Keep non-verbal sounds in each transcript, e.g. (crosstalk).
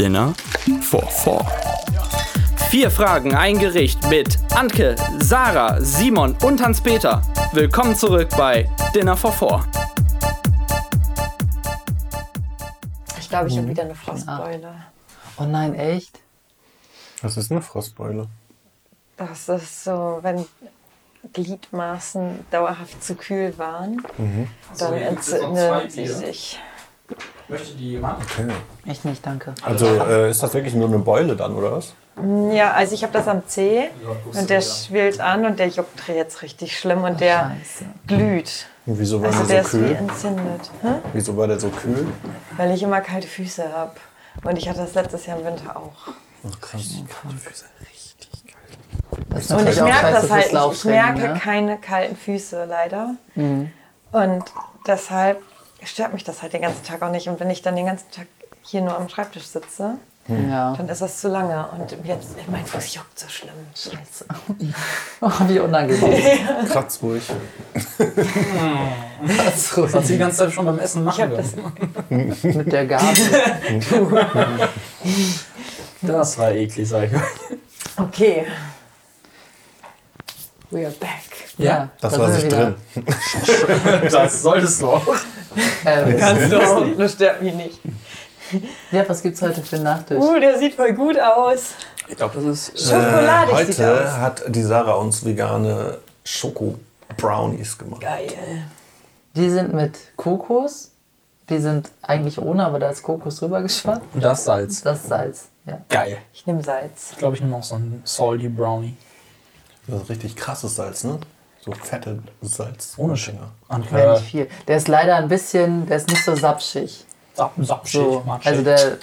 Dinner for Four. Vier Fragen, ein Gericht mit Anke, Sarah, Simon und Hans-Peter. Willkommen zurück bei Dinner for Four. Ich glaube, ich habe wieder eine Frostbeule. Oh nein, echt? Was ist eine Frostbeule? Das ist so, wenn Gliedmaßen dauerhaft zu kühl waren, dann entzünden sie sich. Möchte die jemand? Okay. Ich nicht, danke. Also äh, ist das wirklich nur eine Beule dann, oder was? Ja, also ich habe das am Zeh und der schwillt an und der juckt jetzt richtig schlimm und der Scheiße. glüht. Und wieso war Also der der so ist wie kühl? entzündet. Hä? Wieso war der so kühl? Weil ich immer kalte Füße habe. Und ich hatte das letztes Jahr im Winter auch. Ach krass. Das ist Und natürlich ich auch merke das halt, ich, merke ne? keine kalten Füße leider. Mhm. Und deshalb stört mich das halt den ganzen Tag auch nicht. Und wenn ich dann den ganzen Tag hier nur am Schreibtisch sitze, Ja. dann ist das zu lange. Und jetzt, mein Fuß juckt so schlimm. Scheiße. (laughs) Oh, wie unangenehm. (laughs) Kratz ruhig. Das ist Was hat sie die ganze Zeit schon beim Essen Ich machen habe das. mit der Gabel. (laughs) Das war eklig, sag ich euch. Okay. We are back. Ja, Das da war sich drin. Das solltest du auch. Ähm, Kannst du auch. Das stört mich nicht. ja, was gibt's heute für einen Nachtisch? Uh, der sieht voll gut aus. Ich glaube, das ist. Schokoladig Äh, sieht heute aus. hat die Sarah uns vegane Schoko-Brownies gemacht. Geil. Die sind mit Kokos. Die sind eigentlich ohne, aber da ist Kokos drüber geschwappt. Und das Salz. Das Salz. Ja. Geil. Ich nehme Salz. Ich glaube, ich nehme auch so einen Salty Brownie. Das ist richtig krasses Salz, ne? So fette Salz. Ohne Schinger. Und Ja, äh, nicht viel. Der ist leider ein bisschen, der ist nicht so sapschig. Sap Sapschig, So, matschig. also der,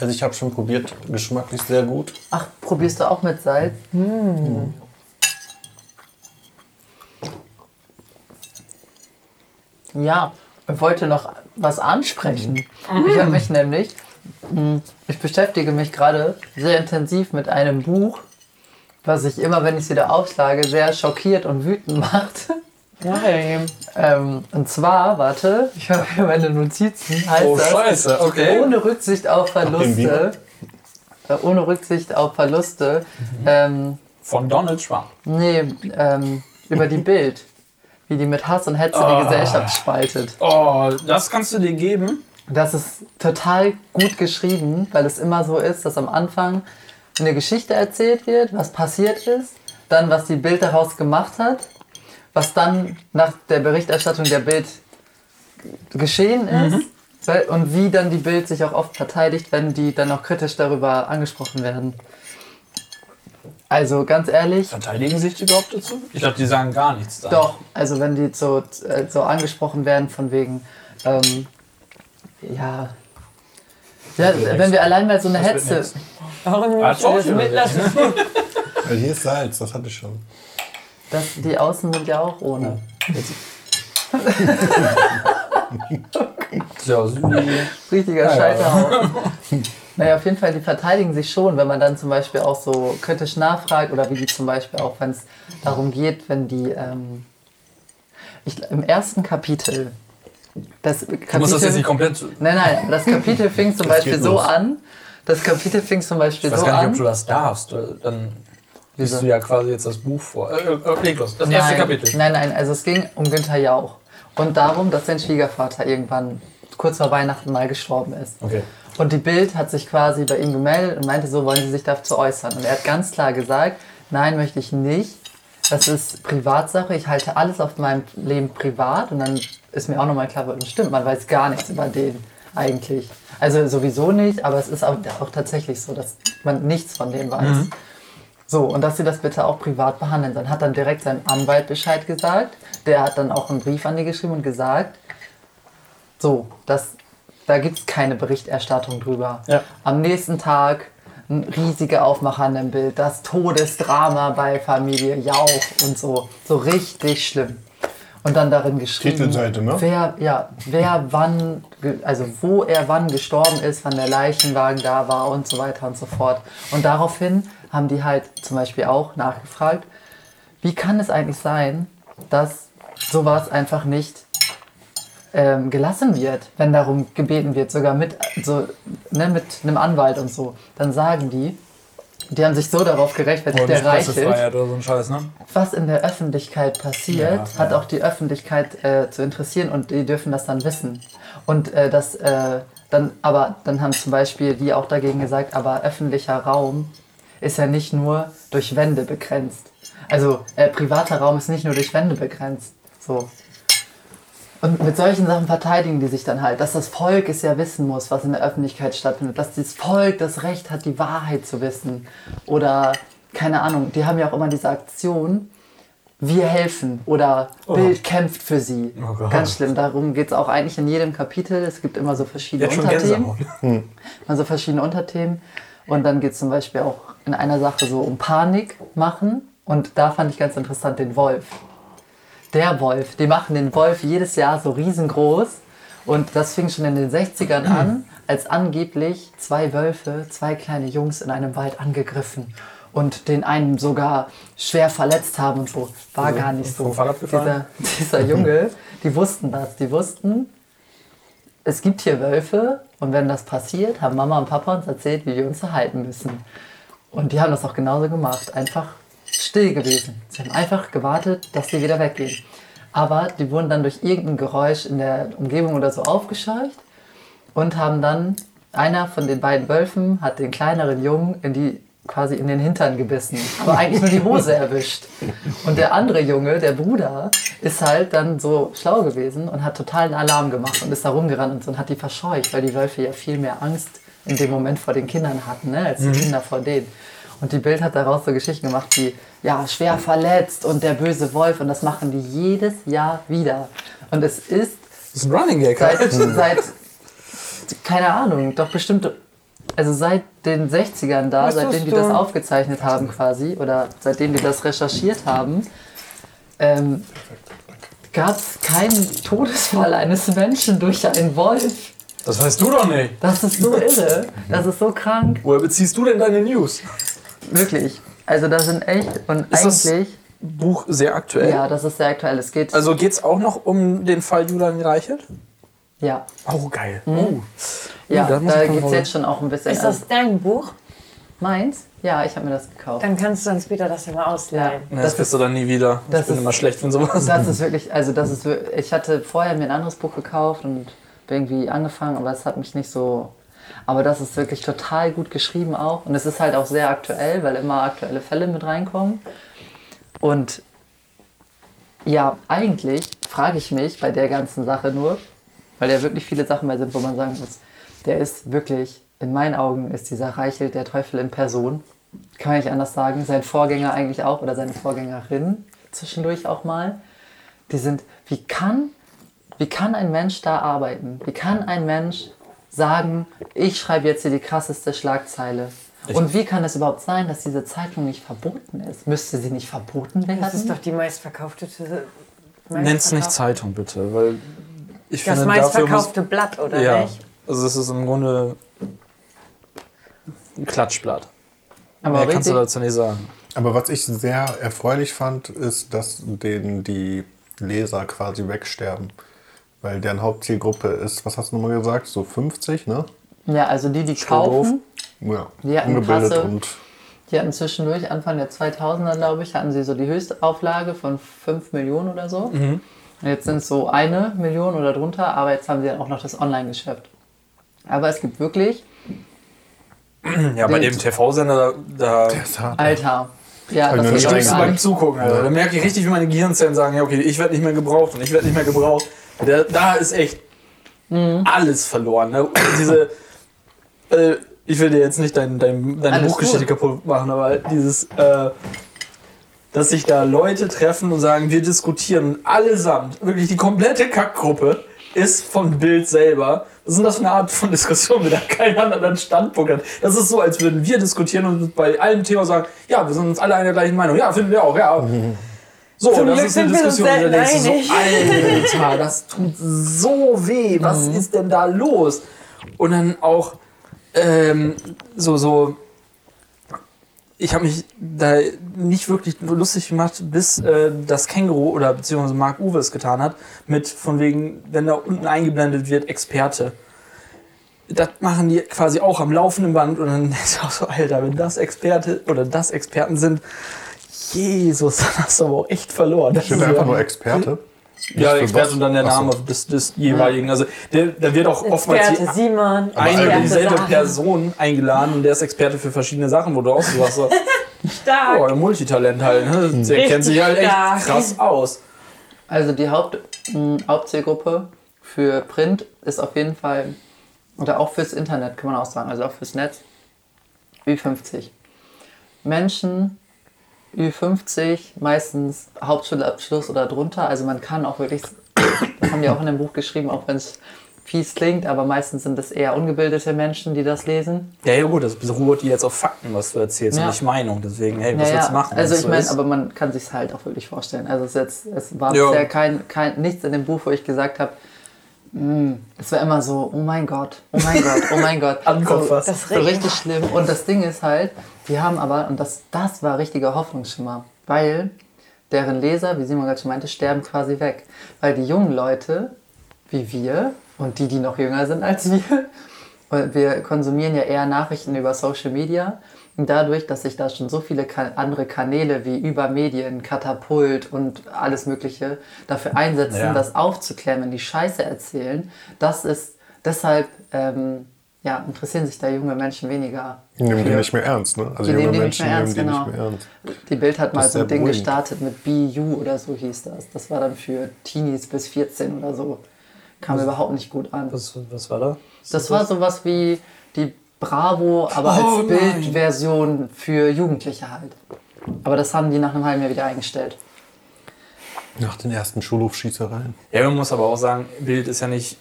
Also ich habe schon probiert, geschmacklich sehr gut. ach, probierst du auch mit Salz? Ja, ich wollte noch was ansprechen. Ich habe mich nämlich, mh, ich beschäftige mich gerade sehr intensiv mit einem Buch, was ich immer, wenn ich es wieder aufschlage, sehr schockiert und wütend (laughs) macht. Geil. Ähm, und zwar, warte, ich habe hier meine Notizen, heißt oh, das, scheiße, okay. ohne Rücksicht auf Verluste, äh, ohne Rücksicht auf Verluste, ähm, Von Donald Trump. nee, ähm, über die Bild, wie die mit Hass und Hetze Ah. die Gesellschaft spaltet. Oh, das kannst du dir geben. Das ist total gut geschrieben, weil es immer so ist, dass am Anfang eine Geschichte erzählt wird, was passiert ist, dann was die Bild daraus gemacht hat, was dann nach der Berichterstattung der Bild geschehen ist weil- und wie dann die Bild sich auch oft verteidigt, wenn die dann auch kritisch darüber angesprochen werden. Also ganz ehrlich, Verteidigen sich die überhaupt dazu? Ich glaube, die sagen gar nichts da. doch, also wenn die so, äh, so angesprochen werden von wegen, ähm, ja, ja, wenn wir allein mal so eine Hetze. Warum Ah, musst du das mitlassen? Weil hier ist Salz, das hatte ich schon. das, die Außen sind ja auch ohne. Ja. Richtiger Ja, ja. Scheiterhaufen. Naja, auf jeden Fall, die verteidigen sich schon, wenn man dann zum Beispiel auch so kritisch nachfragt oder wie die zum Beispiel auch, wenn es darum geht, wenn die ähm, ich, im ersten Kapitel, das Du musst das Kapitel- jetzt nicht komplett. Nein, nein, das Kapitel fing zum (laughs) Beispiel so an. Das Kapitel fing zum Beispiel Ich weiß so gar nicht, an. ob du das darfst. Dann Wieso? liest du ja quasi jetzt das Buch vor. Äh, äh, los. Das erste nein, Kapitel. Nein, nein, also es ging um Günther Jauch. Und darum, dass sein Schwiegervater irgendwann kurz vor Weihnachten mal gestorben ist. Okay. Und die Bild hat sich quasi bei ihm gemeldet und meinte so, wollen Sie sich dazu äußern? Und er hat ganz klar gesagt, nein, möchte ich nicht. Das ist Privatsache. Ich halte alles auf meinem Leben privat. Und dann ist mir auch nochmal klar, geworden, stimmt, man weiß gar nichts über den eigentlich. Also sowieso nicht, aber es ist auch, auch tatsächlich so, dass man nichts von dem weiß. So, und dass sie das bitte auch privat behandeln. Dann hat dann direkt sein Anwalt Bescheid gesagt. Der hat dann auch einen Brief an die geschrieben und gesagt, so, das, da gibt es keine Berichterstattung drüber. Ja. Am nächsten Tag ein riesiger Aufmacher an dem Bild, das Todesdrama bei Familie Jauch und so. So richtig schlimm. Und dann darin geschrieben, Titelseite, ne? wer, ja, wer wann, also wo er wann gestorben ist, wann der Leichenwagen da war und so weiter und so fort. Und daraufhin haben die halt zum Beispiel auch nachgefragt, wie kann es eigentlich sein, dass sowas einfach nicht ähm, gelassen wird, wenn darum gebeten wird, sogar mit, so, ne, mit einem Anwalt und so, dann sagen die, die haben sich so darauf gerechtfertigt, Und der Reichelt, oder so ein Scheiß, ne? was in der Öffentlichkeit passiert, Ja, hat ja. auch die Öffentlichkeit äh, zu interessieren und die dürfen das dann wissen. Und äh, das äh, dann, aber dann haben zum Beispiel die auch dagegen gesagt, aber öffentlicher Raum ist ja nicht nur durch Wände begrenzt. Also äh, privater Raum ist nicht nur durch Wände begrenzt. So. Und mit solchen Sachen verteidigen die sich dann halt, dass das Volk es ja wissen muss, was in der Öffentlichkeit stattfindet, dass das Volk das Recht hat, die Wahrheit zu wissen. Oder, keine Ahnung, die haben ja auch immer diese Aktion, wir helfen oder Bild kämpft für sie. Oh. Ganz schlimm, darum geht es auch eigentlich in jedem Kapitel. Es gibt immer so verschiedene Jetzt Unterthemen. Gänsehaut. Also verschiedene Unterthemen. Und dann geht es zum Beispiel auch in einer Sache so um Panik machen. Und da fand ich ganz interessant den Wolf. Der Wolf, die machen den Wolf jedes Jahr so riesengroß. Und das fing schon in den 60ern an, als angeblich zwei Wölfe, zwei kleine Jungs in einem Wald angegriffen und den einen sogar schwer verletzt haben und so. War gar nicht so. Dieser, dieser Junge, die wussten das. Die wussten, es gibt hier Wölfe und wenn das passiert, haben Mama und Papa uns erzählt, wie wir uns verhalten müssen. Und die haben das auch genauso gemacht. Einfach still gewesen. Sie haben einfach gewartet, dass sie wieder weggehen. Aber die wurden dann durch irgendein Geräusch in der Umgebung oder so aufgescheucht und haben dann, einer von den beiden Wölfen hat den kleineren Jungen in die quasi in den Hintern gebissen, aber eigentlich nur die Hose erwischt. Und der andere Junge, der Bruder, ist halt dann so schlau gewesen und hat totalen Alarm gemacht und ist da rumgerannt und so und hat die verscheucht, weil die Wölfe ja viel mehr Angst in dem Moment vor den Kindern hatten, ne, als die Kinder vor denen. Und die Bild hat daraus so Geschichten gemacht wie, ja, schwer verletzt und der böse Wolf und das machen die jedes Jahr wieder. Und es ist Das ist ein Running Gag. seit, (laughs) seit keine Ahnung, doch bestimmt, also seit den 60ern da, seitdem die das aufgezeichnet haben quasi, oder seitdem die das recherchiert haben, ähm, gab es keinen Todesfall eines Menschen durch einen Wolf. Das weißt du doch nicht. Das ist so irre, das ist so krank. Woher beziehst du denn deine News? Wirklich. Also das sind echt, und Ist das- eigentlich, Buch sehr aktuell. ja, das ist sehr aktuell. Es geht, Also geht es auch noch um den Fall Julian Reichelt? ja, Oh, geil. Oh. ja, da muss da geht es jetzt schon auch ein bisschen. Ist das dein Buch? meins? Ja, ich habe mir das gekauft. Dann kannst du uns später das ja mal ausleihen. Ja, das kriegst du dann nie wieder. das ich bin ist- immer schlecht von sowas. Das ist wirklich, also das ist ich hatte vorher mir ein anderes Buch gekauft und bin irgendwie angefangen, aber es hat mich nicht so. Aber das ist wirklich total gut geschrieben auch. Und es ist halt auch sehr aktuell, weil immer aktuelle Fälle mit reinkommen. Und ja, eigentlich frage ich mich bei der ganzen Sache nur, weil da wirklich viele Sachen bei sind, wo man sagen muss, der ist wirklich, in meinen Augen ist dieser Reichelt der Teufel in Person. Kann man nicht anders sagen. Sein Vorgänger eigentlich auch oder seine Vorgängerin zwischendurch auch mal. Die sind, wie kann, wie kann ein Mensch da arbeiten? Wie kann ein Mensch sagen, ich schreibe jetzt hier die krasseste Schlagzeile? Und wie kann es überhaupt sein, dass diese Zeitung nicht verboten ist? Müsste sie nicht verboten werden? Das ist doch die meistverkaufte. Nenn's nicht Zeitung, bitte. Weil ich Das finde, dafür muss, meistverkaufte Blatt, oder Ja. nicht? Also, das ist im Grunde ein Klatschblatt. Aber Mehr kannst du dazu nicht sagen. Aber was ich sehr erfreulich fand, ist, dass denen die Leser quasi wegsterben. Weil deren Hauptzielgruppe ist, was hast du nochmal gesagt? So 50, ne? ja, also die, die kaufen, Ja, Die hatten ungebildet krasse- und die hatten zwischendurch, Anfang der 2000er, glaube ich, hatten sie so die Höchstauflage von 5 Millionen oder so. Und jetzt sind es so eine Million oder drunter, aber jetzt haben sie dann auch noch das Online-Geschäft. Aber es gibt wirklich, Ja, bei dem TV-Sender, da, da. Alter, ja, das nicht ist stirbst du beim Zugucken. Alter. Da merke ich richtig, wie meine Gehirnzellen sagen, ja, okay, ich werde nicht mehr gebraucht und ich werde nicht mehr gebraucht. Da, da ist echt alles verloren. Ne? Diese, äh, ich will dir jetzt nicht dein, dein, deine Alles Buchgeschichte gut. kaputt machen, aber dieses, äh, dass sich da Leute treffen und sagen, wir diskutieren allesamt, wirklich die komplette Kackgruppe ist von Bild selber. Was ist denn das für eine Art von Diskussion, wenn da kein anderen Standpunkt hat? Das ist so, als würden wir diskutieren und bei allem Thema sagen, ja, wir sind uns alle einer gleichen Meinung. Ja, finden wir auch, ja. (laughs) So, Zum das Glück ist eine Diskussion, da denkst du so, Alter, das tut so weh. Was ist denn da los? Und dann auch ähm, so, so ich habe mich da nicht wirklich lustig gemacht, bis äh, das Känguru oder beziehungsweise Mark Uwe es getan hat, mit von wegen, wenn da unten eingeblendet wird, Experte. Das machen die quasi auch am laufenden Band und dann (laughs) du auch so, Alter, wenn das Experte oder das Experten sind, Jesus, (laughs) dann hast du aber auch echt verloren. Ist da einfach ja- nur Experte? Ja, für Experte und dann der Ach so. Name des, des jeweiligen. Also der, da wird auch oftmals Experte Simon, eine Experte dieselbe. Person eingeladen und der ist Experte für verschiedene Sachen, wo du auch so so, (laughs) Stark. oh, ein Multitalent halt. Ne? Der Richtig kennt sich halt echt stark. krass aus. Also die Haupt, mh, Hauptzielgruppe für Print ist auf jeden Fall, oder auch fürs Internet kann man auch sagen, also auch fürs Netz, Ü50. Menschen Ü50, meistens Hauptschulabschluss oder drunter. Also man kann auch wirklich, das haben die auch in dem Buch geschrieben, auch wenn es fies klingt, aber meistens sind es eher ungebildete Menschen, die das lesen. Ja, ja gut, das beruht jetzt auf Fakten, was du erzählst, Ja. und nicht Meinung. Deswegen, hey, was Naja, willst du machen? Also ich so meine, aber man kann sich halt auch wirklich vorstellen. Also es, ist jetzt, es war Ja. bisher kein, kein, nichts in dem Buch, wo ich gesagt habe, es war immer so, oh mein Gott, oh mein Gott, oh mein Gott. (laughs) So, was. Das so richtig schlimm. Und das Ding ist halt, die haben aber, und das, das war richtiger Hoffnungsschimmer, weil deren Leser, wie Simon gerade schon meinte, sterben quasi weg. Weil die jungen Leute, wie wir, und die, die noch jünger sind als wir, (laughs) wir konsumieren ja eher Nachrichten über Social Media. Und dadurch, dass sich da schon so viele andere Kanäle wie über Medien, Katapult und alles Mögliche dafür einsetzen, Ja. das aufzuklären, wenn die Scheiße erzählen, das ist deshalb, ähm, ja, interessieren sich da junge Menschen weniger. Die nehmen die nicht mehr ernst, ne? Also Die nehmen junge Menschen mehr ernst, nehmen die genau. nicht mehr ernst. Die Bild hat mal Das ist so ein Ding beruhigend. gestartet mit BU oder so hieß das. Das war dann für Teenies bis 14 oder so. Kam überhaupt nicht gut an. was, was war da? Das war sowas wie die Bravo, aber Oh als. Bildversion für Jugendliche halt. Aber das haben die nach einem halben Jahr wieder eingestellt. Nach den ersten Schulhofschießereien. Ja, man muss aber auch sagen, Bild ist ja nicht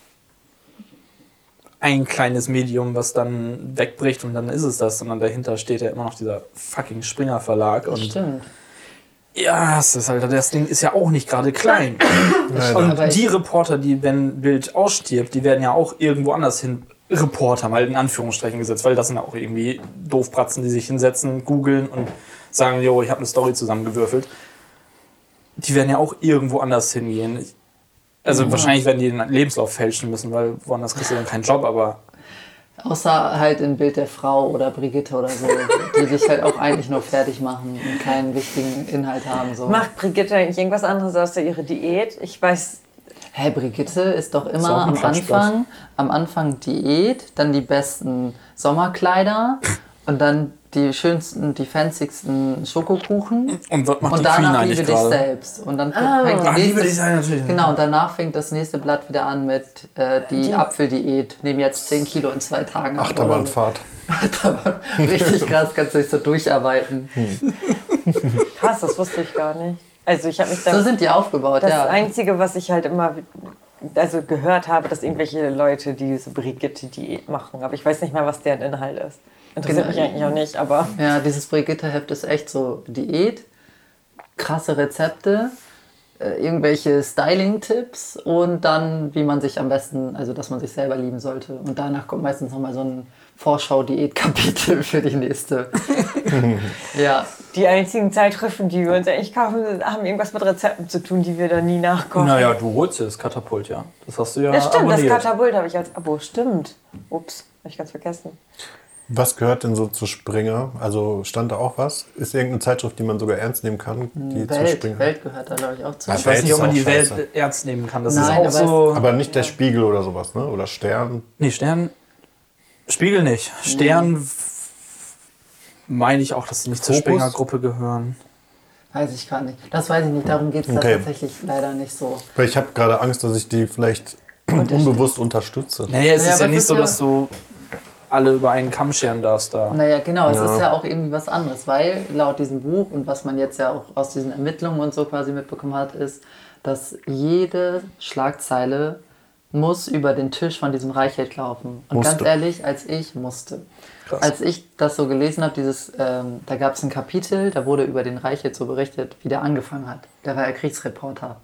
ein kleines Medium, was dann wegbricht und dann ist es das, sondern dahinter steht ja immer noch dieser fucking Springer Verlag. Das Und stimmt. ja, das, ist halt, das Ding ist ja auch nicht gerade klein. Und die Reporter, die, wenn Bild ausstirbt, die werden ja auch irgendwo anders hin Reporter, mal in Anführungsstrichen gesetzt, weil das sind ja auch irgendwie Doofpratzen, die sich hinsetzen, googeln und sagen, jo, ich habe eine Story zusammengewürfelt. Die werden ja auch irgendwo anders hingehen. Ich- Also wahrscheinlich werden die den Lebenslauf fälschen müssen, weil woanders kriegst du dann keinen Job, aber Außer halt in Bild der Frau oder Brigitte oder so, die dich halt auch eigentlich nur fertig machen und keinen wichtigen Inhalt haben. So. Macht Brigitte eigentlich irgendwas anderes außer ihre Diät? Ich weiß, Hä, Brigitte ist doch immer ein am. Anfang, am Anfang Diät, dann die besten Sommerkleider und dann die schönsten, die fancysten Schokokuchen. und was macht Und die Queen danach liebe dich gerade? selbst. Und dann fängt die Ah, nächste, dich sei natürlich. Genau, und danach fängt das nächste Blatt wieder an mit äh, die Apfeldiät. Nehmen jetzt 10 Kilo in zwei Tagen. Achterbahnfahrt. Achterbahn. (laughs) Richtig (laughs) krass, kannst du dich so durcharbeiten. krass, das wusste ich gar nicht. Also ich habe mich da. So sind die aufgebaut, das ja. Einzige, was ich halt immer also gehört habe, dass irgendwelche Leute diese Brigitte-Diät machen. Aber ich weiß nicht mal, was deren Inhalt ist. Interessiert Genau. mich eigentlich auch nicht, aber Ja, dieses Brigitte-Heft ist echt so Diät, krasse Rezepte, äh, irgendwelche Styling-Tipps und dann, wie man sich am besten, also dass man sich selber lieben sollte. Und danach kommt meistens nochmal so ein Vorschau-Diät-Kapitel für die nächste. (laughs) ja, die einzigen Zeitschriften, die wir uns eigentlich kaufen, haben irgendwas mit Rezepten zu tun, die wir dann nie nachkochen. Naja, du holst dir das Katapult, ja. Das hast du ja Ja, stimmt, das abonniert. Katapult habe ich als Abo. Stimmt. Ups, habe ich ganz vergessen. Was gehört denn so zu Springer? Also stand da auch was? Ist irgendeine Zeitschrift, die man sogar ernst nehmen kann, die zu Welt, Springer? Welt gehört da, glaube ich, auch zu. Ich weiß nicht, ob man die Welt ernst nehmen kann. Das Nein, ist auch aber so. Aber nicht der Spiegel oder sowas, ne? Oder Stern. Nee, Stern. Spiegel nicht. Stern meine ich auch, dass sie nicht zur Fokus? Springer-Gruppe gehören. Weiß ich gar nicht. Das weiß ich nicht, darum geht es Okay. da tatsächlich leider nicht so. Weil ich habe gerade Angst, dass ich die vielleicht unbewusst unterstütze. Naja, es Ja, ist ja nicht so, dass du alle über einen Kamm scheren darfst da. Naja, genau, es Ja. ist ja auch irgendwie was anderes, weil laut diesem Buch und was man jetzt ja auch aus diesen Ermittlungen und so quasi mitbekommen hat, ist, dass jede Schlagzeile muss über den Tisch von diesem Reichelt laufen. Und Musste. ganz ehrlich, als ich musste. Krass. Als ich das so gelesen habe, dieses, ähm, da gab es ein Kapitel, da wurde über den Reichelt so berichtet, wie der angefangen hat. Der war ja Kriegsreporter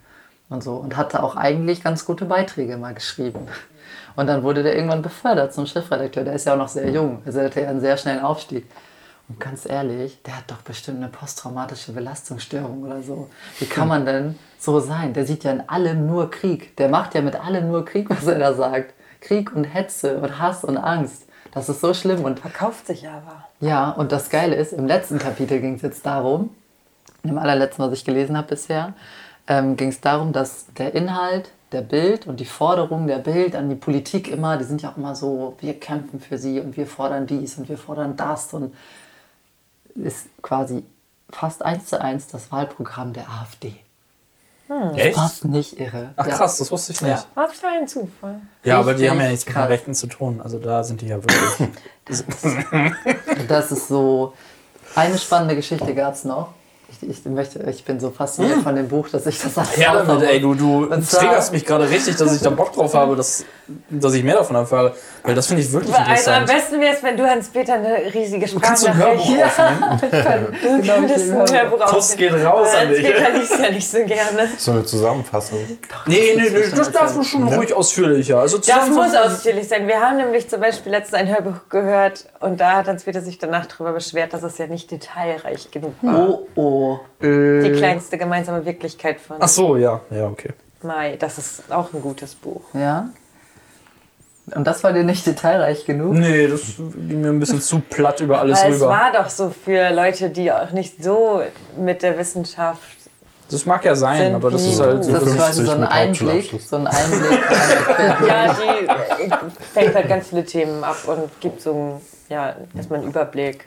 und so und hatte auch eigentlich ganz gute Beiträge mal geschrieben. Und dann wurde der irgendwann befördert zum Chefredakteur. Der ist ja auch noch sehr jung, also er hatte ja einen sehr schnellen Aufstieg. Und ganz ehrlich, der hat doch bestimmt eine posttraumatische Belastungsstörung oder so. Wie kann man denn so sein? Der sieht ja in allem nur Krieg. Der macht ja mit allem nur Krieg, was er da sagt. Krieg und Hetze und Hass und Angst. Das ist so schlimm. Und Verkauft sich aber. ja, und das Geile ist, im letzten Kapitel ging es jetzt darum, im allerletzten, was ich gelesen habe bisher, ähm, ging es darum, dass der Inhalt der Bild und die Forderungen der Bild an die Politik immer, die sind ja auch immer so, wir kämpfen für sie und wir fordern dies und wir fordern das und ist quasi fast eins zu eins das Wahlprogramm der AfD. Echt? Fast nicht irre. Ach Ja. krass, das wusste ich nicht. Ja. Was für ein Zufall. Ja, aber die haben ja nichts mit den. Rechten zu tun. Also da sind die ja wirklich. (laughs) Das ist so. Eine spannende Geschichte gab es noch. Ich, ich, möchte, ich bin so fasziniert von dem Buch, dass ich das alles Ja, damit, ey, du, du triggerst mich gerade richtig, dass ich da Bock drauf habe, dass, dass ich mehr davon erfahre. Weil das finde ich wirklich Also am interessant. besten wäre es, wenn du Hans-Peter eine riesige Kannst (laughs) (laughs) du (laughs) ein Hörbuch Sprachnachricht... aufnehmen? Du könntest ein Hörbuch Kuss aufnehmen. geht raus an dich. Hans-Peter liest ja nicht so gerne. So eine Zusammenfassung. Nee, nee, nee, das darf du schon ruhig ausführlicher. Also Das muss ausführlich sein. Wir haben nämlich zum Beispiel letztens ein Hörbuch gehört und da hat Hans-Peter sich danach darüber beschwert, dass es ja nicht detailreich genug war. Oh, oh. Die kleinste gemeinsame Wirklichkeit von Ach so, ja. Ja, okay. Mai. Das ist auch ein gutes Buch. Ja. Und das war dir nicht detailreich genug? Nee, das ging mir ein bisschen zu platt über alles Weil es rüber. war doch so für Leute, die auch nicht so mit der Wissenschaft. Das mag ja sein, Sind aber das ist halt so. Das ist 50 quasi so ein Einblick, so ein Einblick. in- (laughs) Ja, die fängt halt ganz viele Themen ab und gibt so einen, ja, erstmal einen Überblick.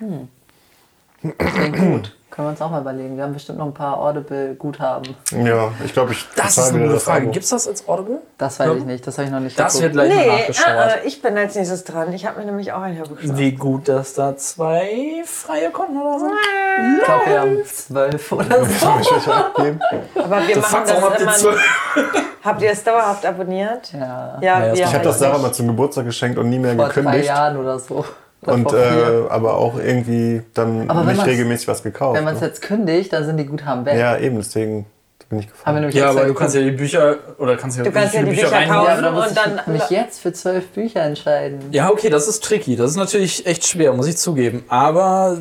(clears throat) Gut. Können wir uns auch mal überlegen. Wir haben bestimmt noch ein paar Audible-Guthaben. Ja, ich glaube, ich Das ist eine gute das Frage. Abo. Gibt's das als Audible? Das weiß ich nicht, das habe ich noch nicht Das wird geguckt. gleich mal Nee, nachgeschaut. ah, ah, ich bin als nächstes dran. Ich habe mir nämlich auch ein Hörbuch geschaut. Wie gut, dass da zwei freie Konten oder so? Ich glaube, wir haben zwölf oder so. Soll ich euch abgeben? Aber wir machen habt ihr das zwölf? immer. Habt ihr es dauerhaft abonniert? Ja, Ja, das- wir Ich habe halt das Sarah mal zum Geburtstag geschenkt und nie mehr vor drei gekündigt. Jahren oder so. Und äh, aber auch irgendwie dann Aber wenn nicht regelmäßig was gekauft. Wenn man es ne? jetzt kündigt, dann sind die Guthaben weg. Ja, eben, deswegen bin ich gefahren. nämlich Ja, aber du kannst ja die Bücher oder kannst ja Du kannst ja die Bücher reinholen. kaufen. Ja, und dann- ich mich jetzt für zwölf Bücher entscheiden. Ja, okay, das ist tricky. Das ist natürlich echt schwer, muss ich zugeben. Aber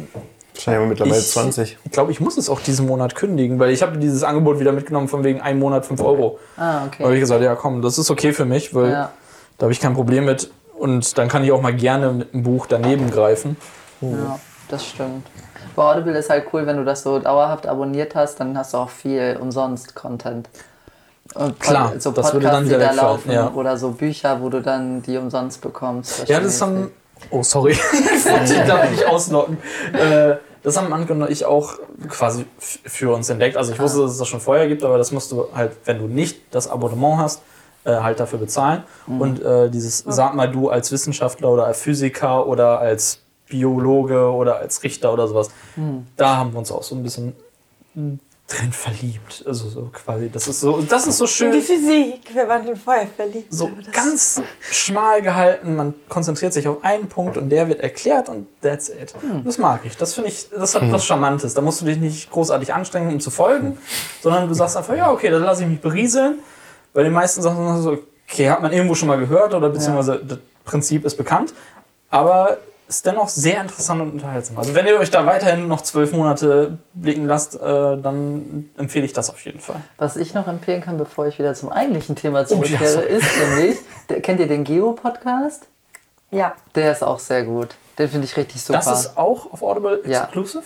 Wahrscheinlich mittlerweile ich 20. Ich glaube, ich muss es auch diesen Monat kündigen, weil ich habe dieses Angebot wieder mitgenommen von wegen einem Monat 5 Euro. Ah, Da habe ich okay. gesagt, ja komm, das ist okay für mich, weil Ja. da habe ich kein Problem mit. Und dann kann ich auch mal gerne mit einem Buch daneben greifen. ja, das stimmt. Bei Audible ist halt cool, wenn du das so dauerhaft abonniert hast, dann hast du auch viel umsonst Content. Und Pod- Klar, so das Podcasts, würde dann die wieder da wegfallen, laufen ja. oder so Bücher, wo du dann die umsonst bekommst. Ja, das haben. Oh, sorry. (laughs) ich wollte dich da nicht auslocken. Äh, das haben Anke und ich auch quasi für uns entdeckt. Also ich wusste, dass es das schon vorher gibt, aber das musst du halt, wenn du nicht das Abonnement hast, äh, halt dafür bezahlen. Und äh, dieses, sag mal du als Wissenschaftler oder als Physiker oder als Biologe oder als Richter oder sowas, da haben wir uns auch so ein bisschen mm, drin verliebt. Also so quasi, das ist so, das ist so schön Die Physik, wir waren in Feuer verliebt. so ganz schmal gehalten. Man konzentriert sich auf einen Punkt und der wird erklärt und that's it. Und Das mag ich. Das finde ich, das hat was Charmantes. Da musst du dich nicht großartig anstrengen, um zu folgen, sondern du sagst einfach, ja, okay, dann lasse ich mich berieseln. Bei den meisten Sachen ist es so, okay, hat man irgendwo schon mal gehört oder beziehungsweise das Prinzip ist bekannt. Aber ist dennoch sehr interessant und unterhaltsam. Also wenn ihr euch da weiterhin noch zwölf Monate blicken lasst, äh, dann empfehle ich das auf jeden Fall. Was ich noch empfehlen kann, bevor ich wieder zum eigentlichen Thema ja, zurückkehre, sorry. ist nämlich, der, kennt ihr den Geo-Podcast? Ja. Der ist auch sehr gut. Den finde ich richtig super. Das ist auch auf Audible Ja. exclusive?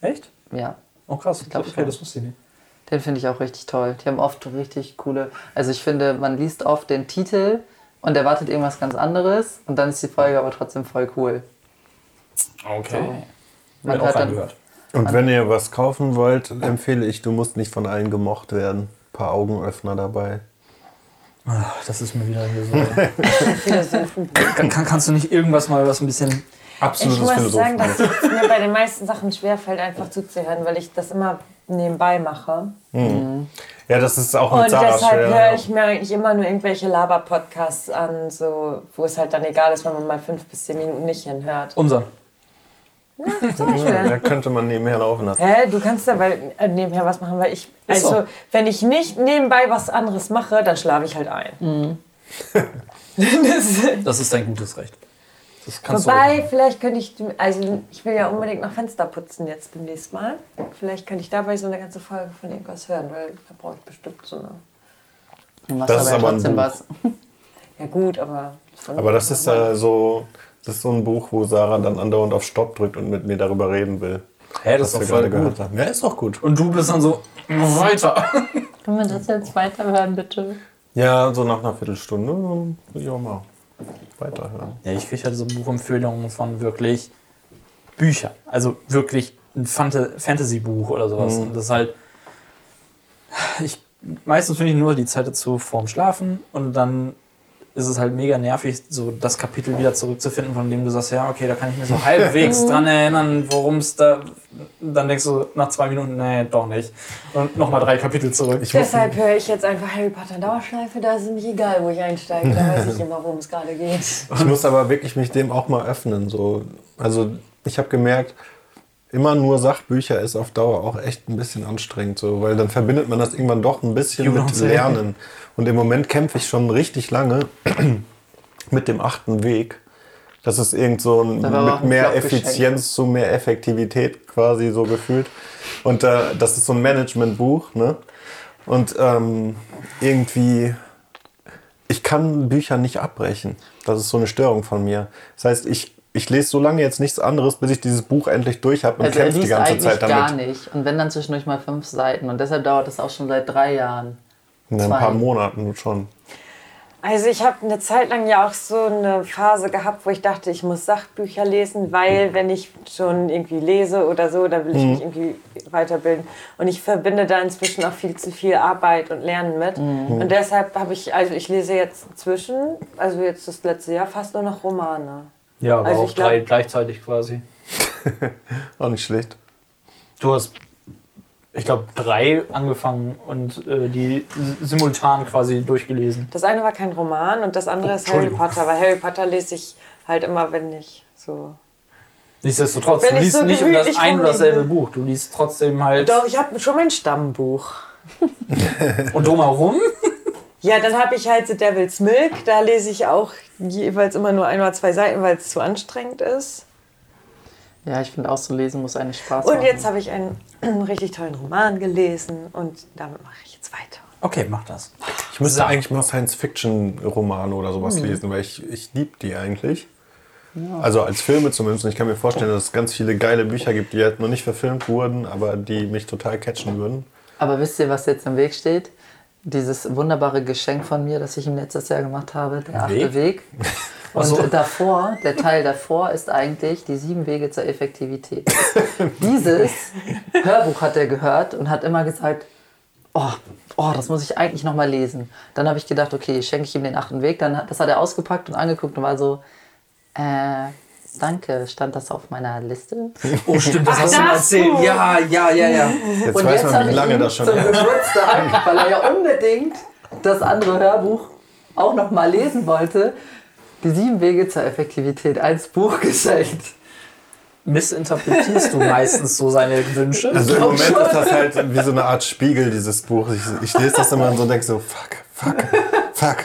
Echt? ja, Oh krass, glaub okay, schon. das wusste ich nicht. Den finde ich auch richtig toll. Die haben oft richtig coole. Also ich finde, man liest oft den Titel und erwartet irgendwas ganz anderes und dann ist die Folge aber trotzdem voll cool. Okay. Man Man auch hört dann-. Und wenn ihr was kaufen wollt, empfehle ich, du musst nicht von allen gemocht werden. Ein paar Augenöffner dabei. Ach, das ist mir wieder hier so. kann, kann, kannst du nicht irgendwas mal was ein bisschen Ich absolutes muss Philosophen sagen, dass es mir bei den meisten Sachen schwerfällt, einfach zuzuhören, weil ich das immer nebenbei mache. Ja, das ist auch mit Und Sarah deshalb schwer. höre ich mir eigentlich immer nur irgendwelche Laber-Podcasts an, so, wo es halt dann egal ist, wenn man mal fünf bis zehn Minuten nicht hinhört. Unser. ja, da könnte man nebenher laufen lassen. Hä, du kannst dabei äh, nebenher was machen, weil ich, Ist so. also, wenn ich nicht nebenbei was anderes mache, dann schlafe ich halt ein. (laughs) Das ist dein gutes Recht. Wobei, vielleicht könnte ich, also ich will ja unbedingt noch Fenster putzen jetzt demnächst mal. Vielleicht könnte ich dabei so eine ganze Folge von irgendwas hören, weil da brauche ich bestimmt so eine. Du machst Das ist aber, aber ein trotzdem was. (laughs) Ja gut, aber. Aber das ist äh, so, das ist so ein Buch, wo Sarah dann andauernd auf Stopp drückt und mit mir darüber reden will. Hä, das ist was doch wir gerade voll gehört gut. haben. Ja, ist doch gut. Und du bist dann so, weiter. Können wir das jetzt weiterhören, bitte? Ja, so nach einer Viertelstunde will ich auch mal weiterhören. Ja, ich kriege halt so Buchempfehlungen von wirklich Büchern. Also wirklich ein Fanta Fantasy-Buch oder sowas. Und das ist halt. Ich, meistens finde ich nur die Zeit dazu vorm Schlafen und dann ist es halt mega nervig, so das Kapitel wieder zurückzufinden, von dem du sagst, ja, okay, da kann ich mich so halbwegs dran erinnern, worum es da. Dann denkst du nach zwei Minuten, nee, doch nicht. Und nochmal drei Kapitel zurück. Ich Deshalb höre ich jetzt einfach Harry Potter Dauerschleife, da ist es nicht egal, wo ich einsteige. Da weiß ich immer, worum es gerade geht. ich muss aber wirklich mich dem auch mal öffnen. So. Also ich habe gemerkt, immer nur Sachbücher ist auf Dauer auch echt ein bisschen anstrengend, so, weil dann verbindet man das irgendwann doch ein bisschen You mit. Lernen. Und im Moment kämpfe ich schon richtig lange (clears throat) mit dem achten Weg. Das ist irgend so ein, mit mehr. Effizienz zu mehr Effektivität quasi so gefühlt. Und äh, das ist so ein Managementbuch, ne? Und ähm, irgendwie, ich kann Bücher nicht abbrechen. Das ist so eine Störung von mir. Das heißt, ich, ich lese so lange jetzt nichts anderes, bis ich dieses Buch endlich durch habe und Also kämpfe die ganze Zeit damit. gar nicht. Und wenn dann zwischendurch mal fünf Seiten. Und deshalb dauert es auch schon seit drei Jahren. In ein paar Monaten schon. Also ich habe eine Zeit lang ja auch so eine Phase gehabt, wo ich dachte, ich muss Sachbücher lesen, weil wenn ich schon irgendwie lese oder so, dann will ich mich irgendwie weiterbilden. Und ich verbinde da inzwischen auch viel zu viel Arbeit und Lernen mit. Und deshalb habe ich, also ich lese jetzt inzwischen, also jetzt das letzte Jahr, fast nur noch Romane. Ja, aber Also auch drei gleichzeitig quasi. (laughs) Auch nicht schlecht. Du hast, ich glaube, drei angefangen und äh, die simultan quasi durchgelesen. Das eine war kein Roman und das andere ist Harry. Potter, weil Harry Potter lese ich halt immer, wenn ich so Nichtsdestotrotz, Wenn du liest so nicht um das ein oder dasselbe. Buch. Du liest trotzdem halt. Doch, ich habe schon mein Stammbuch. (laughs) (laughs) Und drumherum? Ja, dann habe ich halt The Devil's Milk. Da lese ich auch jeweils immer nur ein oder zwei Seiten, weil es zu anstrengend ist. Ja, ich finde auch so lesen muss eigentlich Spaß Und machen. jetzt habe ich (clears throat) einen richtig tollen Roman gelesen und damit mache ich jetzt weiter. Okay, mach das. Ich müsste So. eigentlich mal Science-Fiction-Romane oder sowas Hm. lesen, weil ich, ich liebe die eigentlich. Also als Filme zumindest. Und ich kann mir vorstellen, dass es ganz viele geile Bücher gibt, die halt noch nicht verfilmt wurden, aber die mich total catchen würden. Aber wisst ihr, was jetzt im Weg steht? Dieses wunderbare Geschenk von mir, das ich ihm letztes Jahr gemacht habe, der achte Weg? Weg. Und so. davor, der Teil davor ist eigentlich die sieben Wege zur Effektivität. (laughs) Dieses Hörbuch hat er gehört und hat immer gesagt, oh, oh das muss ich eigentlich noch mal lesen. Dann habe ich gedacht, okay, schenke ich ihm den achten Weg. Dann das hat er ausgepackt und angeguckt und war so, äh, danke, stand das auf meiner Liste? (laughs) Oh, stimmt, das hast du mal erzählt. Ja, ja, ja, ja. Jetzt Und weiß jetzt man, wie lange das schon zum ist. Geburtstag, weil er ja unbedingt das andere Hörbuch auch noch mal lesen wollte, die sieben Wege zur Effektivität als Buch geschenkt. Missinterpretierst du meistens so seine Wünsche? Also im Moment ist das halt wie so eine Art Spiegel, dieses Buch. Ich, ich lese das immer und so denke so, fuck, fuck, fuck.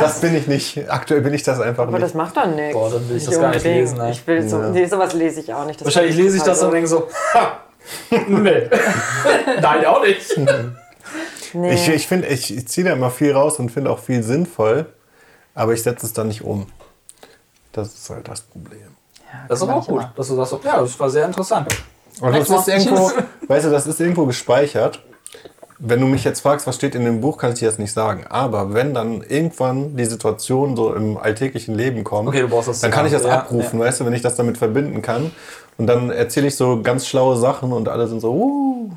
Das bin ich nicht. Aktuell bin ich das einfach Aber nicht. das macht doch nichts. Boah, dann will ich das gar nicht lesen, ey. Ich will so, Ja. nee, sowas lese ich auch nicht. Das Wahrscheinlich lese ich das und denke so, ha, nee. (laughs) Nein, auch nicht. nee. Ich, ich finde, ich, ich ziehe da immer viel raus und finde auch viel sinnvoll, aber ich setze es dann nicht um. Das ist halt das Problem. Das ist aber auch gut, dass du sagst, ja, das war sehr interessant. Und das ist irgendwo, (laughs) weißt du, das ist irgendwo gespeichert. Wenn du mich jetzt fragst, was steht in dem Buch, kann ich dir das nicht sagen. Aber wenn dann irgendwann die Situation so im alltäglichen Leben kommt, Okay, du brauchst das dann kann ich das ja, abrufen, weißt du, wenn ich das damit verbinden kann. Und dann erzähle ich so ganz schlaue Sachen und alle sind so, uh,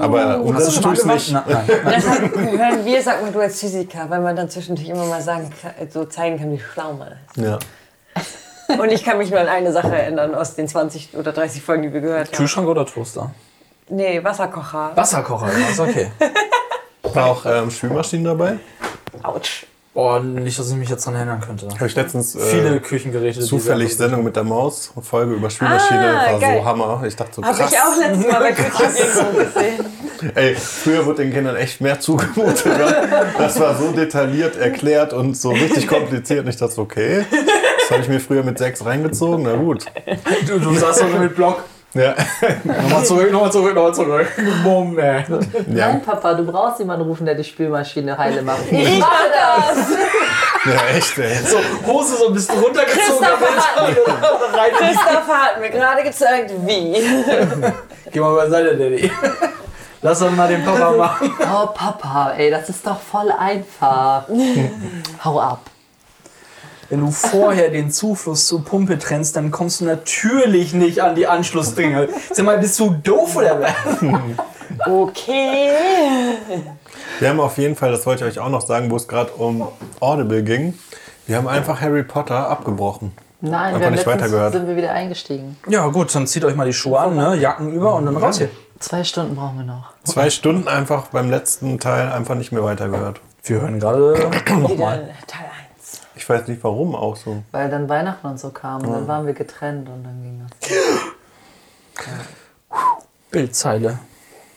aber um Hast du das schon tue ich nicht. Na, nein. Deshalb hören wir, sag mal, du als Physiker, weil man dann zwischendurch immer mal sagen, kann- so zeigen kann, wie schlau man ist. Ja. Und ich kann mich nur an eine Sache erinnern aus den 20 oder 30 Folgen, die wir gehört haben. Kühlschrank oder Toaster? Nee, Wasserkocher. Wasserkocher, ja, ist okay. (laughs) War auch ähm, Spülmaschinen dabei. Autsch. Boah, nicht, dass ich mich jetzt daran erinnern könnte. Habe ich letztens äh, Viele Küchengeräte. zufällig Sendung mit der Maus, Folge über Spülmaschine, Ah, war geil. so Hammer. Ich dachte so Habe krass. ich auch letztes Mal bei Küchenbingo (laughs) gesehen. Ey, früher wurde den Kindern echt mehr zugemutet. ne? Das war so detailliert erklärt und so richtig kompliziert. Und ich dachte so, okay, Das habe ich mir früher mit sechs reingezogen, na gut. Du, du saßt doch mit Block. Ja, (laughs) Nochmal zurück, nochmal zurück, nochmal zurück. Bumm, ey. ja, Nein, Papa, du brauchst jemanden rufen, der die Spülmaschine heile macht. Ich mache das! ja echt, ey. So, Hose so ein bisschen runtergezogen. Christoph hat, (laughs) Christoph hat mir gerade gezeigt, wie. (laughs) Geh mal beiseite, Daddy. Lass doch mal den Papa machen. Oh, Papa, ey, das ist doch voll einfach. Hau ab. Wenn du vorher den Zufluss zur Pumpe trennst, dann kommst du natürlich nicht an die Anschlussdinge. Sag mal, bist du doof oder was? (laughs) Okay. Wir haben auf jeden Fall, das wollte ich euch auch noch sagen, wo es gerade um Audible ging. Wir haben einfach Harry Potter abgebrochen. Nein, Einfach wir haben nicht weitergehört. sind wir wieder eingestiegen. Ja, gut, dann zieht euch mal die Schuhe an, ne? Jacken über und dann raus hier. Zwei Stunden brauchen wir noch. Zwei Stunden einfach beim letzten Teil einfach nicht mehr weitergehört. Wir hören gerade nochmal. Teil 1. Ich weiß nicht warum auch so. Weil dann Weihnachten und so kam und dann waren wir getrennt und dann ging das. Bildzeile.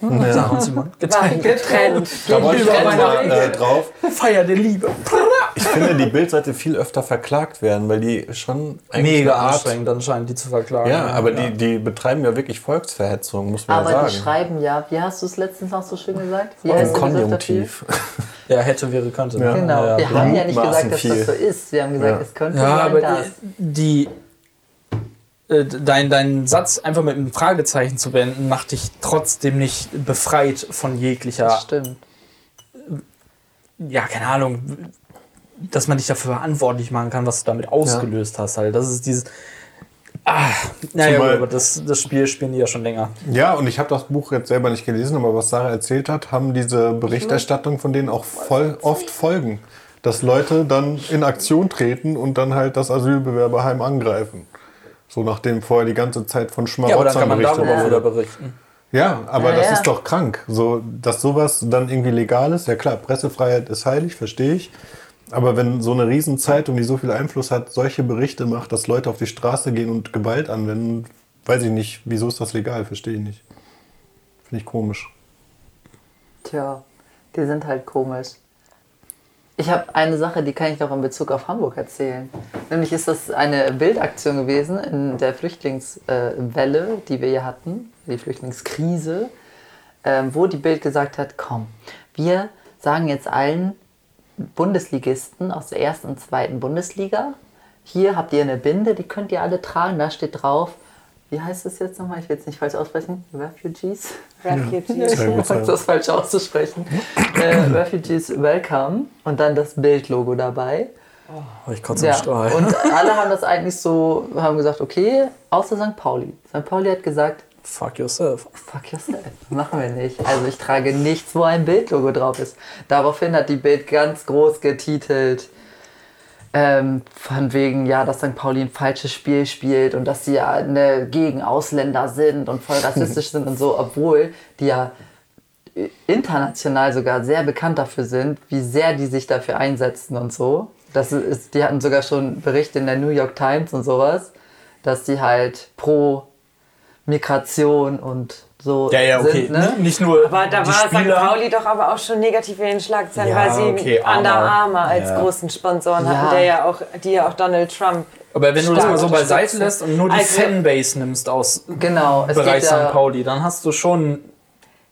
Sagen Sie mal. Getrennt. getrennt. Da wollte ich mal äh, drauf. Feier der Liebe. Ich finde, die Bildseite viel öfter verklagt werden, weil die schon Mega anstrengend anscheinend, die zu verklagen. Ja, aber Die, die betreiben ja wirklich Volksverhetzung, muss man Aber ja die sagen. schreiben ja, wie hast du es letztens auch so schön gesagt? Wie Im? Konjunktiv. Ja, hätte, wäre, könnte. Ja. Genau, Ja, wir haben ja nicht gesagt, dass viel. das so ist. Wir haben gesagt, Ja. es könnte Ja, sein, aber dass. die, äh, dein, dein Satz einfach mit einem Fragezeichen zu beenden, macht dich trotzdem nicht befreit von jeglicher, Das stimmt. ja, keine Ahnung, dass man dich dafür verantwortlich machen kann, was du damit ausgelöst hast. Halt. Das ist dieses. Ah, naja, Zumal- aber das, das Spiel spielen die ja schon länger. Ja, und ich habe das Buch jetzt selber nicht gelesen, aber was Sarah erzählt hat, haben diese Berichterstattung von denen auch voll, oft Folgen. Dass Leute dann in Aktion treten und dann halt das Asylbewerberheim angreifen. So nachdem vorher die ganze Zeit von Ja, aber dann kann Schmarotzern man berichtet darüber wurde. wieder berichten. Ja, aber Ja, das ja. ist doch krank. So, dass sowas dann irgendwie legal ist. Ja klar, Pressefreiheit ist heilig, verstehe ich. Aber wenn so eine Riesenzeitung, die so viel Einfluss hat, solche Berichte macht, dass Leute auf die Straße gehen und Gewalt anwenden, weiß ich nicht, wieso ist das legal? Verstehe ich nicht. Finde ich komisch. Tja, die sind halt komisch. Ich habe eine Sache, die kann ich noch in Bezug auf Hamburg erzählen. Nämlich ist das eine Bildaktion gewesen in der Flüchtlingswelle, die wir hier hatten, die Flüchtlingskrise, ähm, wo die Bild gesagt hat, komm, wir sagen jetzt allen Bundesligisten aus der ersten und zweiten Bundesliga, hier habt ihr eine Binde, die könnt ihr alle tragen, da steht drauf, wie heißt es jetzt nochmal, ich will es nicht falsch aussprechen, Refugees? Refugees. Sehr gut sein. das falsch auszusprechen. äh, Refugees Welcome und dann das Bildlogo dabei. Oh, ich kotze Ja. Strahl. Und (laughs) alle haben das eigentlich so, haben gesagt, okay, außer St. Pauli. St. Pauli hat gesagt, Fuck yourself. fuck yourself, machen wir nicht. Also ich trage nichts, wo ein Bildlogo drauf ist. Daraufhin hat die Bild ganz groß getitelt, ähm, von wegen, ja, dass St. Pauli ein falsches Spiel spielt und dass sie ja eine gegen Ausländer sind und voll rassistisch sind und so, obwohl die ja international sogar sehr bekannt dafür sind, wie sehr die sich dafür einsetzen und so. Das ist, die hatten sogar schon Berichte in der New York Times und sowas, dass die halt pro Migration und so Ja, ja, okay. sind. Ne? Nicht nur Aber da war St. Pauli doch aber auch schon negativ in den Schlagzeilen, Ja, weil sie okay, Under Armour. Als Ja. großen Sponsoren Ja. hatten, der ja auch, die ja auch Donald Trump. Aber wenn du das mal so beiseite lässt und nur die Also- Fanbase nimmst aus Genau, es Bereich geht ja, St. Pauli, dann hast du schon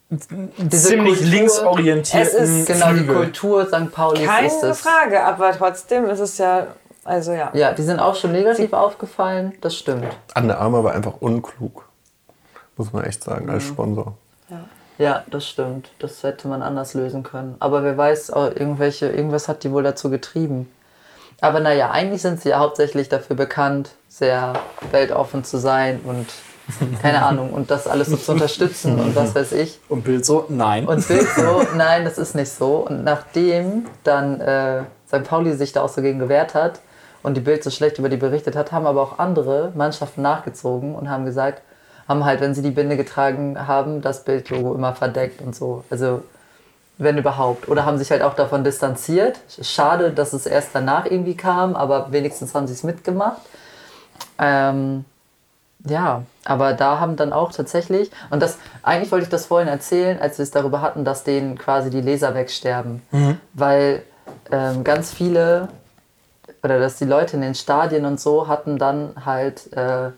ziemlich Kultur- linksorientierten Es ist Genau, die Flügel. Kultur St. Paulis ist Keine es. Frage, aber trotzdem ist es ja, also ja. Ja, die sind auch schon negativ aufgefallen, das stimmt. Anne Armour war einfach unklug. Muss man echt sagen, als Sponsor. Ja, das stimmt. Das hätte man anders lösen können. Aber wer weiß, auch irgendwelche, irgendwas hat die wohl dazu getrieben. Aber naja, eigentlich sind sie ja hauptsächlich dafür bekannt, sehr weltoffen zu sein und keine Ahnung, und das alles so zu unterstützen und was weiß ich. Und Bild so, nein. Und Bild so, nein, das ist nicht so. Und nachdem dann äh, St. Pauli sich da auch so gegen gewehrt hat und die Bild so schlecht über die berichtet hat, haben aber auch andere Mannschaften nachgezogen und haben gesagt, haben halt, wenn sie die Binde getragen haben, das Bildlogo immer verdeckt und so. Also wenn überhaupt. Oder haben sich halt auch davon distanziert. Schade, dass es erst danach irgendwie kam, aber wenigstens haben sie es mitgemacht. Ähm, ja, aber da haben dann auch tatsächlich, und das, eigentlich wollte ich das vorhin erzählen, als wir es darüber hatten, dass denen quasi die Leser wegsterben. Weil ähm, ganz viele oder dass die Leute in den Stadien und so hatten dann halt äh,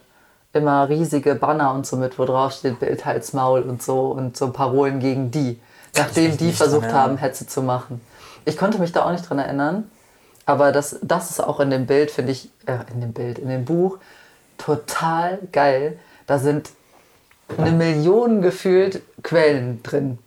immer riesige Banner und so mit, wo drauf steht Bild, Hals, Maul und so und so Parolen gegen die, nachdem die versucht haben, Hetze zu machen. Ich konnte mich da auch nicht dran erinnern, aber das, das ist auch in dem Bild, finde ich, äh, in dem Bild, in dem Buch total geil. Da sind eine Million gefühlt Quellen drin.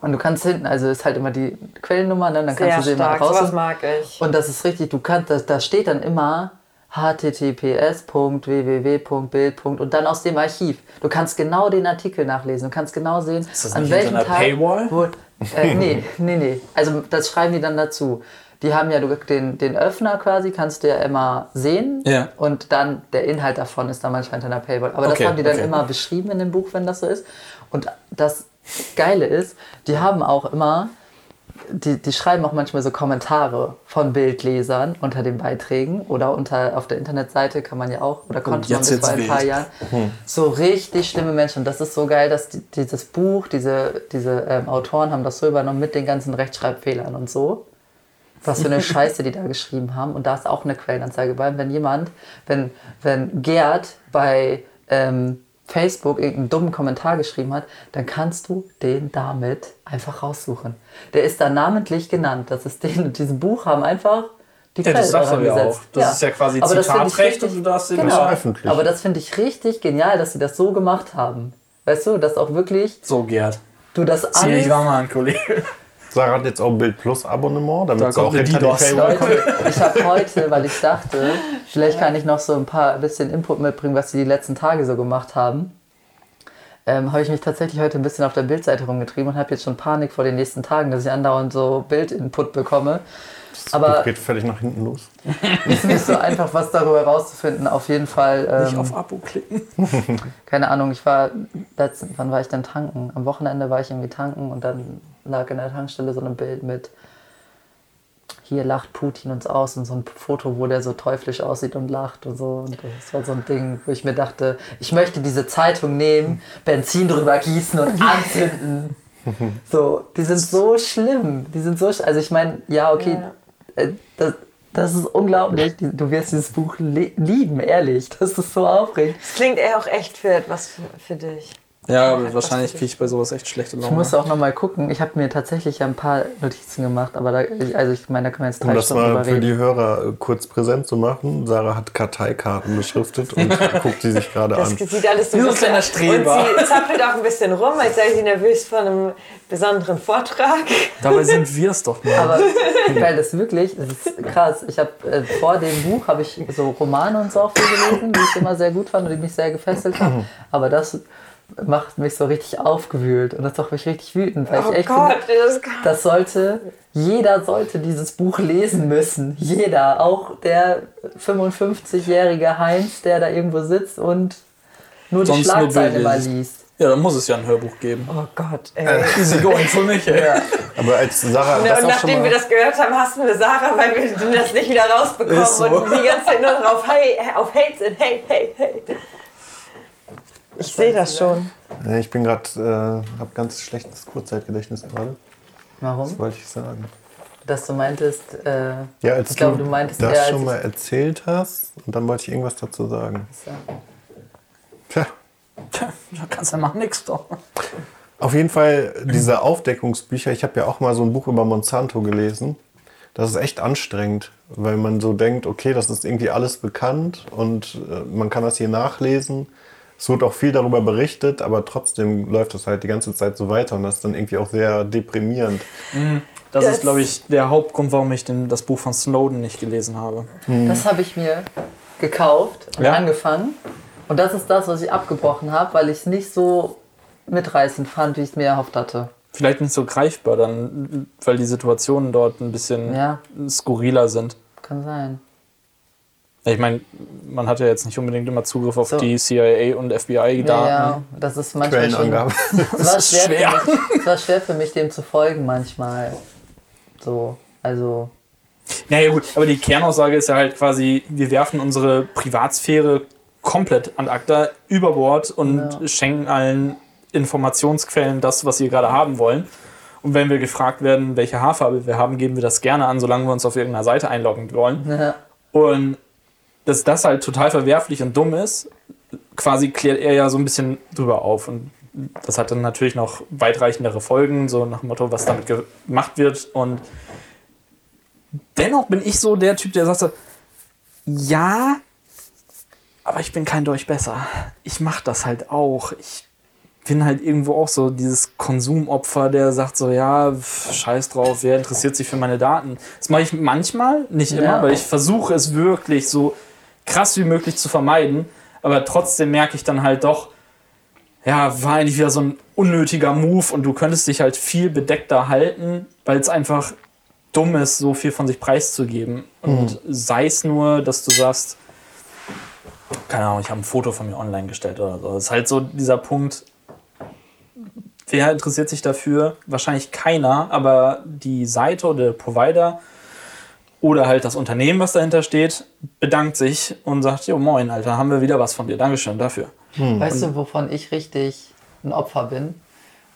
Und du kannst hinten, also ist halt immer die Quellennummer, ne? dann Sehr kannst du sie immer stark, sowas raus. mag ich. Und das ist richtig, du kannst, da, da steht dann immer https.www.bild. und dann aus dem Archiv. Du kannst genau den Artikel nachlesen. Du kannst genau sehen, das an welchem Tag. Paywall? Wo, äh, nee, nee, nee. Also das schreiben die dann dazu. Die haben ja du- den, den Öffner quasi, kannst du ja immer sehen. Ja. Und dann der Inhalt davon ist dann manchmal hinter einer Paywall. Aber Okay, das haben die dann okay. immer beschrieben in dem Buch, wenn das so ist. Und das Geile ist, die haben auch immer die, die schreiben auch manchmal so Kommentare von Bildlesern unter den Beiträgen oder unter auf der Internetseite kann man ja auch oder konnte man jetzt bis vor ein paar. Jahren so richtig schlimme Menschen und das ist so geil, dass die, dieses Buch, diese, diese ähm, Autoren haben das so übernommen mit den ganzen Rechtschreibfehlern und so. Was für eine (laughs) Scheiße die da geschrieben haben. Und da ist auch eine Quellenanzeige bei. Wenn jemand, wenn, wenn Gerd bei ähm, Facebook irgendeinen dummen Kommentar geschrieben hat, dann kannst du den damit einfach raussuchen. Der ist da namentlich genannt. Das ist den und diesem Buch haben einfach die Ja, das sagst du ja auch. Das ist ja quasi Aber das finde ich Zitatrecht richtig- und du darfst den genau. nicht öffentlich. Aber das finde ich richtig genial, dass sie das so gemacht haben. Weißt du, dass auch wirklich So, Gerd. du das Zieh alles... ich war mal an, Kollege. Sarah hat jetzt auch ein Bild Plus Abonnement, damit Da sie auch hinter die. Paywall kommt. Leute, ich habe heute, weil ich dachte, vielleicht kann ich noch so ein paar bisschen Input mitbringen, was sie die letzten Tage so gemacht haben. Ähm, habe ich mich tatsächlich heute ein bisschen auf der Bildseite rumgetrieben und habe jetzt schon Panik vor den nächsten Tagen, dass ich andauernd so Bildinput bekomme. Aber geht völlig nach hinten los. (laughs) ist nicht so einfach, was darüber rauszufinden. Auf jeden Fall. Nicht Ähm, auf Abo klicken. keine Ahnung, ich war letzten, wann war ich denn tanken? Am Wochenende war ich irgendwie tanken und dann lag in der Tankstelle so ein Bild mit hier lacht Putin uns aus und so ein Foto, wo der so teuflisch aussieht und lacht und so. Und das war so ein Ding, wo ich mir dachte, ich möchte diese Zeitung nehmen, Benzin drüber gießen und (laughs) anzünden. So, die sind so schlimm. Die sind so sch Also ich meine, ja, okay, Ja. äh, das, das ist unglaublich. Du wirst dieses Buch li- lieben, ehrlich. Das ist so aufregend. Das klingt eher auch echt für etwas für, für dich. Ja, aber wahrscheinlich kriege ich bei sowas echt schlechte Ich Laune. muss auch noch mal gucken. Ich habe mir tatsächlich ein paar Notizen gemacht, aber da, also ich meine, da können wir jetzt Um drei das Stunden mal für reden. die Hörer äh, kurz präsent zu machen, Sarah hat Karteikarten beschriftet und (laughs) guckt sie sich gerade Das an. sieht alles so bisschen- Streber. Und sie zappelt auch ein bisschen rum, als sei sie nervös vor einem besonderen Vortrag. Dabei sind wir es doch mal. Aber (laughs) weil das wirklich, das ist krass. Ich habe äh, vor dem Buch habe ich so Romane und so auch viel gelesen, die ich immer sehr gut fand und die mich sehr gefesselt haben. Aber das macht mich so richtig aufgewühlt und das macht mich richtig wütend, weil Oh ich echt Gott, finde, das das sollte, jeder sollte dieses Buch lesen müssen. Jeder, auch der 55-jährige Heinz, der da irgendwo sitzt und nur die Sonst nur Schlagzeile mal liest. Ja, dann muss es ja ein Hörbuch geben. Oh Gott, ey. Easy going für mich, ey. Aber als Sarah Und das auch schon nachdem wir das gehört haben, hassen wir Sarah, weil wir das nicht wieder rausbekommen so. und die ganze Zeit nur drauf hey, auf Hate sind. Hey, hey, hey. Ich sehe das schon. Ich bin gerade, äh, habe ganz schlechtes Kurzzeitgedächtnis gerade. Warum? Was wollte ich sagen? Dass du meintest, äh, Ja, als ich glaube, du, du meintest das eher, schon mal erzählt hast und dann wollte ich irgendwas dazu sagen. Tja, Tja, da kannst du ja machen nix doch. Auf jeden Fall diese Aufdeckungsbücher. Ich habe ja auch mal so ein Buch über Monsanto gelesen. Das ist echt anstrengend, weil man so denkt, okay, das ist irgendwie alles bekannt und äh, man kann das hier nachlesen. Es wird auch viel darüber berichtet, aber trotzdem läuft das halt die ganze Zeit so weiter und das ist dann irgendwie auch sehr deprimierend. Das, Das- ist, glaube ich, der Hauptgrund, warum ich den, das Buch von Snowden nicht gelesen habe. Das habe ich mir gekauft und Ja? angefangen. Und das ist das, was ich abgebrochen habe, weil ich es nicht so mitreißend fand, wie ich es mir erhofft hatte. Vielleicht nicht so greifbar dann, weil die Situationen dort ein bisschen Ja. skurriler sind. Kann sein. Ich meine, man hat ja jetzt nicht unbedingt immer Zugriff auf So. die CIA und FBI-Daten. Ja, ja, das ist manchmal schon. (laughs) Es war, ist schwer schwer. Für mich, es war schwer für mich, dem zu folgen manchmal. So, also. Naja gut, aber die Kernaussage ist ja halt quasi, wir werfen unsere Privatsphäre komplett an ACTA über Bord und Ja. schenken allen Informationsquellen das, was sie gerade haben wollen. Und wenn wir gefragt werden, welche Haarfarbe wir haben, geben wir das gerne an, solange wir uns auf irgendeiner Seite einloggen wollen. Ja. Und dass das halt total verwerflich und dumm ist, quasi klärt er ja so ein bisschen drüber auf. Und das hat dann natürlich noch weitreichendere Folgen, so nach dem Motto, was damit gemacht wird. Und dennoch bin ich so der Typ, der sagt so, ja, aber ich bin kein Deutsch besser. Ich mache das halt auch. Ich bin halt irgendwo auch so dieses Konsumopfer, der sagt so, ja, pf, scheiß drauf, wer interessiert sich für meine Daten? Das mache ich manchmal, nicht immer, Ja. weil ich versuche es wirklich so krass wie möglich zu vermeiden. Aber trotzdem merke ich dann halt doch, ja, war eigentlich wieder so ein unnötiger Move und du könntest dich halt viel bedeckter halten, weil es einfach dumm ist, so viel von sich preiszugeben. Und sei es nur, dass du sagst, keine Ahnung, ich habe ein Foto von mir online gestellt oder so. Das ist halt so dieser Punkt, wer interessiert sich dafür? Wahrscheinlich keiner, aber die Seite oder der Provider oder halt das Unternehmen, was dahinter steht, bedankt sich und sagt, jo moin, Alter, haben wir wieder was von dir. Dankeschön dafür. Weißt du, wovon ich richtig ein Opfer bin?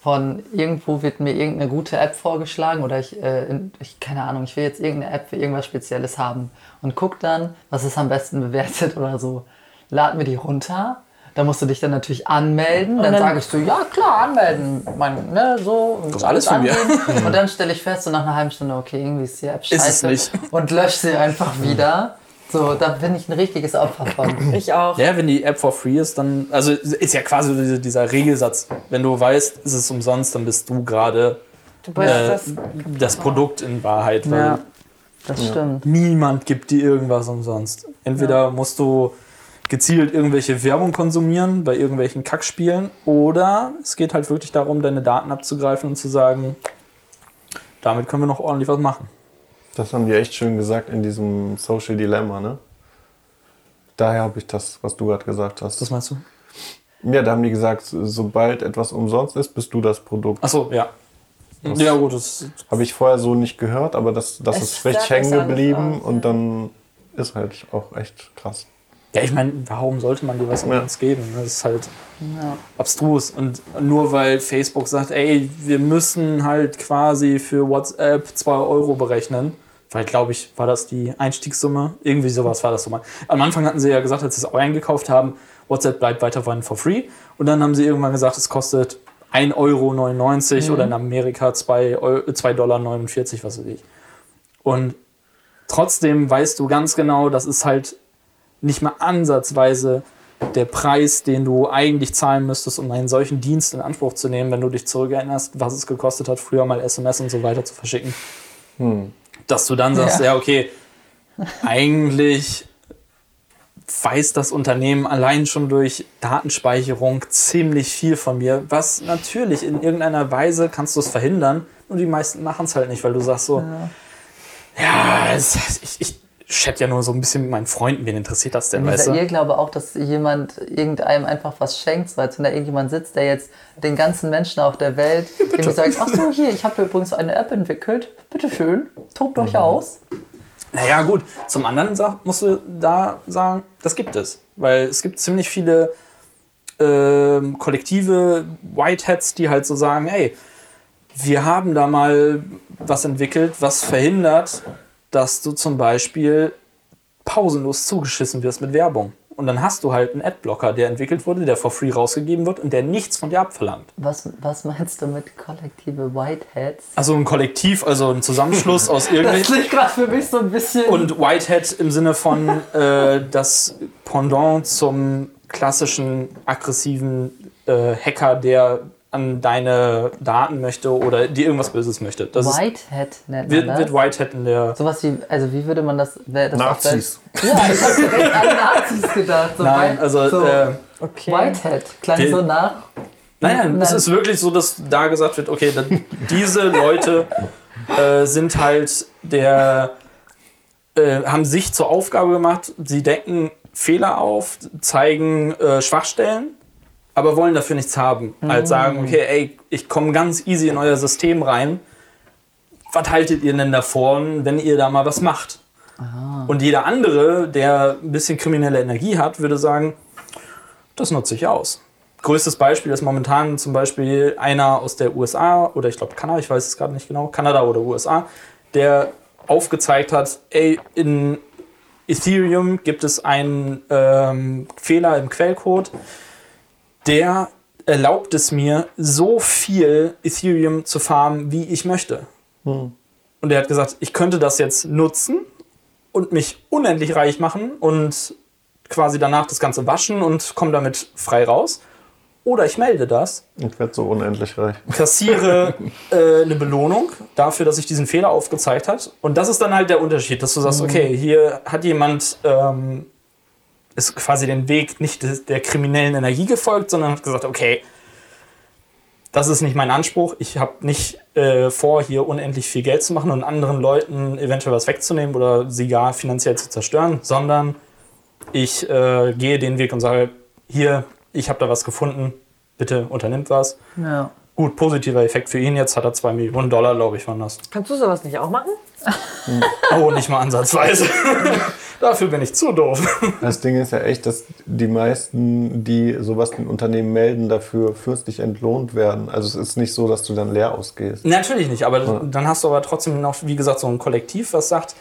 Von irgendwo wird mir irgendeine gute App vorgeschlagen oder ich, äh, ich keine Ahnung, ich will jetzt irgendeine App für irgendwas Spezielles haben und guck dann, was ist am besten bewertet (laughs) oder so. Lad mir die runter. Da musst du dich dann natürlich anmelden. Dann, dann- sage ich so, ja klar, anmelden. Mein, ne, so. Und ist alles von mir. (laughs) Und dann stelle ich fest, so nach einer halben Stunde, okay, irgendwie ist die App Ist es scheiße. nicht. Und lösche sie einfach wieder. So, da bin ich ein richtiges Opfer von. (laughs) Ich auch. Ja, wenn die App for free ist, dann, also ist ja quasi dieser- dieser Regelsatz. Wenn du weißt, ist es umsonst, dann bist du gerade äh, das. das Produkt in Wahrheit, weil Ja, das stimmt. niemand gibt dir irgendwas umsonst. Entweder musst du gezielt irgendwelche Werbung konsumieren bei irgendwelchen Kackspielen oder es geht halt wirklich darum, deine Daten abzugreifen und zu sagen, damit können wir noch ordentlich was machen. Das haben die echt schön gesagt in diesem Social Dilemma, ne? Daher habe ich das, was du gerade gesagt hast. Was meinst du? ja, da haben die gesagt, sobald etwas umsonst ist, bist du das Produkt. Achso, ja. Ja, gut, das Habe ich vorher so nicht gehört, aber das, das Es ist richtig hängen geblieben und dann ist halt auch echt krass. Ja, ich meine, warum sollte man dir was Ja. umsonst geben? Das ist halt abstrus. Und nur weil Facebook sagt, ey, wir müssen halt quasi für WhatsApp 2 Euro berechnen, weil, glaube ich, war das die Einstiegssumme. Irgendwie sowas war das so mal. Am Anfang hatten sie ja gesagt, als sie es auch eingekauft haben, WhatsApp bleibt weiterhin for free. Und dann haben sie irgendwann gesagt, es kostet 1,99 Euro oder in Amerika 2,49 Euro, 2,49 Dollar, was weiß ich. Und trotzdem weißt du ganz genau, das ist halt nicht mal ansatzweise der Preis, den du eigentlich zahlen müsstest, um einen solchen Dienst in Anspruch zu nehmen, wenn du dich zurückerinnerst, was es gekostet hat, früher mal SMS und so weiter zu verschicken. Dass du dann sagst, Ja. ja, okay, eigentlich weiß das Unternehmen allein schon durch Datenspeicherung ziemlich viel von mir, was natürlich in irgendeiner Weise kannst du es verhindern, nur die meisten machen es halt nicht, weil du sagst so, ja, es, ich, ich chat ja nur so ein bisschen mit meinen Freunden, wen interessiert das denn, weißt du? Irrglaube auch, dass jemand irgendeinem einfach was schenkt, so als wenn da irgendjemand sitzt, der jetzt den ganzen Menschen auf der Welt (laughs) irgendwie sagt, ach so, hier, ich habe übrigens eine App entwickelt, bitteschön, tobt Mhm. euch aus. Naja, gut. Zum anderen musst du da sagen, das gibt es. Weil es gibt ziemlich viele ähm, kollektive Whiteheads, die halt so sagen, ey, wir haben da mal was entwickelt, was verhindert, dass du zum Beispiel pausenlos zugeschissen wirst mit Werbung. Und dann hast du halt einen Adblocker, der entwickelt wurde, der for free rausgegeben wird und der nichts von dir abverlangt. Was, was meinst du mit kollektive Whiteheads? Also ein Kollektiv, also ein Zusammenschluss aus (laughs) Das irgendwelchen... klingt gerade für mich so ein bisschen. Und Whitehead im Sinne von äh, das Pendant zum klassischen aggressiven äh, Hacker, der an deine Daten möchte oder dir irgendwas Böses möchte. Das Whitehead nennt man wird, das. wird Whitehead in der. Sowas wie, also wie würde man das, wer das Nazis. Welt- Ja, ich habe direkt an (laughs) Nazis gedacht. So Nein, also. so Äh, Okay. Whitehead klang Die- so nach. nein, nein, es ist wirklich so, dass da gesagt wird, okay, dann, diese Leute äh, sind halt der. Äh, haben sich zur Aufgabe gemacht, sie decken Fehler auf, zeigen äh, Schwachstellen, aber wollen dafür nichts haben. Halt sagen, okay, ey, ich komme ganz easy in euer System rein. Was haltet ihr denn davon, wenn ihr da mal was macht? Und jeder andere, der ein bisschen kriminelle Energie hat, würde sagen, das nutze ich aus. Größtes Beispiel ist momentan zum Beispiel einer aus der USA oder ich glaube Kanada, ich weiß es gerade nicht genau, Kanada oder USA, der aufgezeigt hat, ey, in Ethereum gibt es einen ähm, Fehler im Quellcode, der erlaubt es mir, so viel Ethereum zu farmen, wie ich möchte. Und er hat gesagt, ich könnte das jetzt nutzen und mich unendlich reich machen und quasi danach das Ganze waschen und komme damit frei raus. Oder ich melde das, Ich werde so unendlich reich. kassiere (laughs) äh, eine Belohnung dafür, dass ich diesen Fehler aufgezeigt hat. Und das ist dann halt der Unterschied, dass du sagst, okay, hier hat jemand ähm, ist quasi den Weg nicht der kriminellen Energie gefolgt, sondern hat gesagt, okay, das ist nicht mein Anspruch. Ich habe nicht äh, vor, hier unendlich viel Geld zu machen und anderen Leuten eventuell was wegzunehmen oder sie gar finanziell zu zerstören, sondern ich äh, gehe den Weg und sage, hier, ich habe da was gefunden, bitte unternimmt was. Ja. Gut, positiver Effekt für ihn. Jetzt hat er 2 Millionen Dollar, glaube ich, waren das. Kannst du sowas nicht auch machen? (laughs) Oh, nicht mal ansatzweise. (laughs) Dafür bin ich zu doof. Das Ding ist ja echt, dass die meisten, die sowas den Unternehmen melden, dafür fürstlich entlohnt werden. Also es ist nicht so, dass du dann leer ausgehst. Natürlich nicht, aber dann hast du aber trotzdem noch, wie gesagt, so ein Kollektiv, was sagt,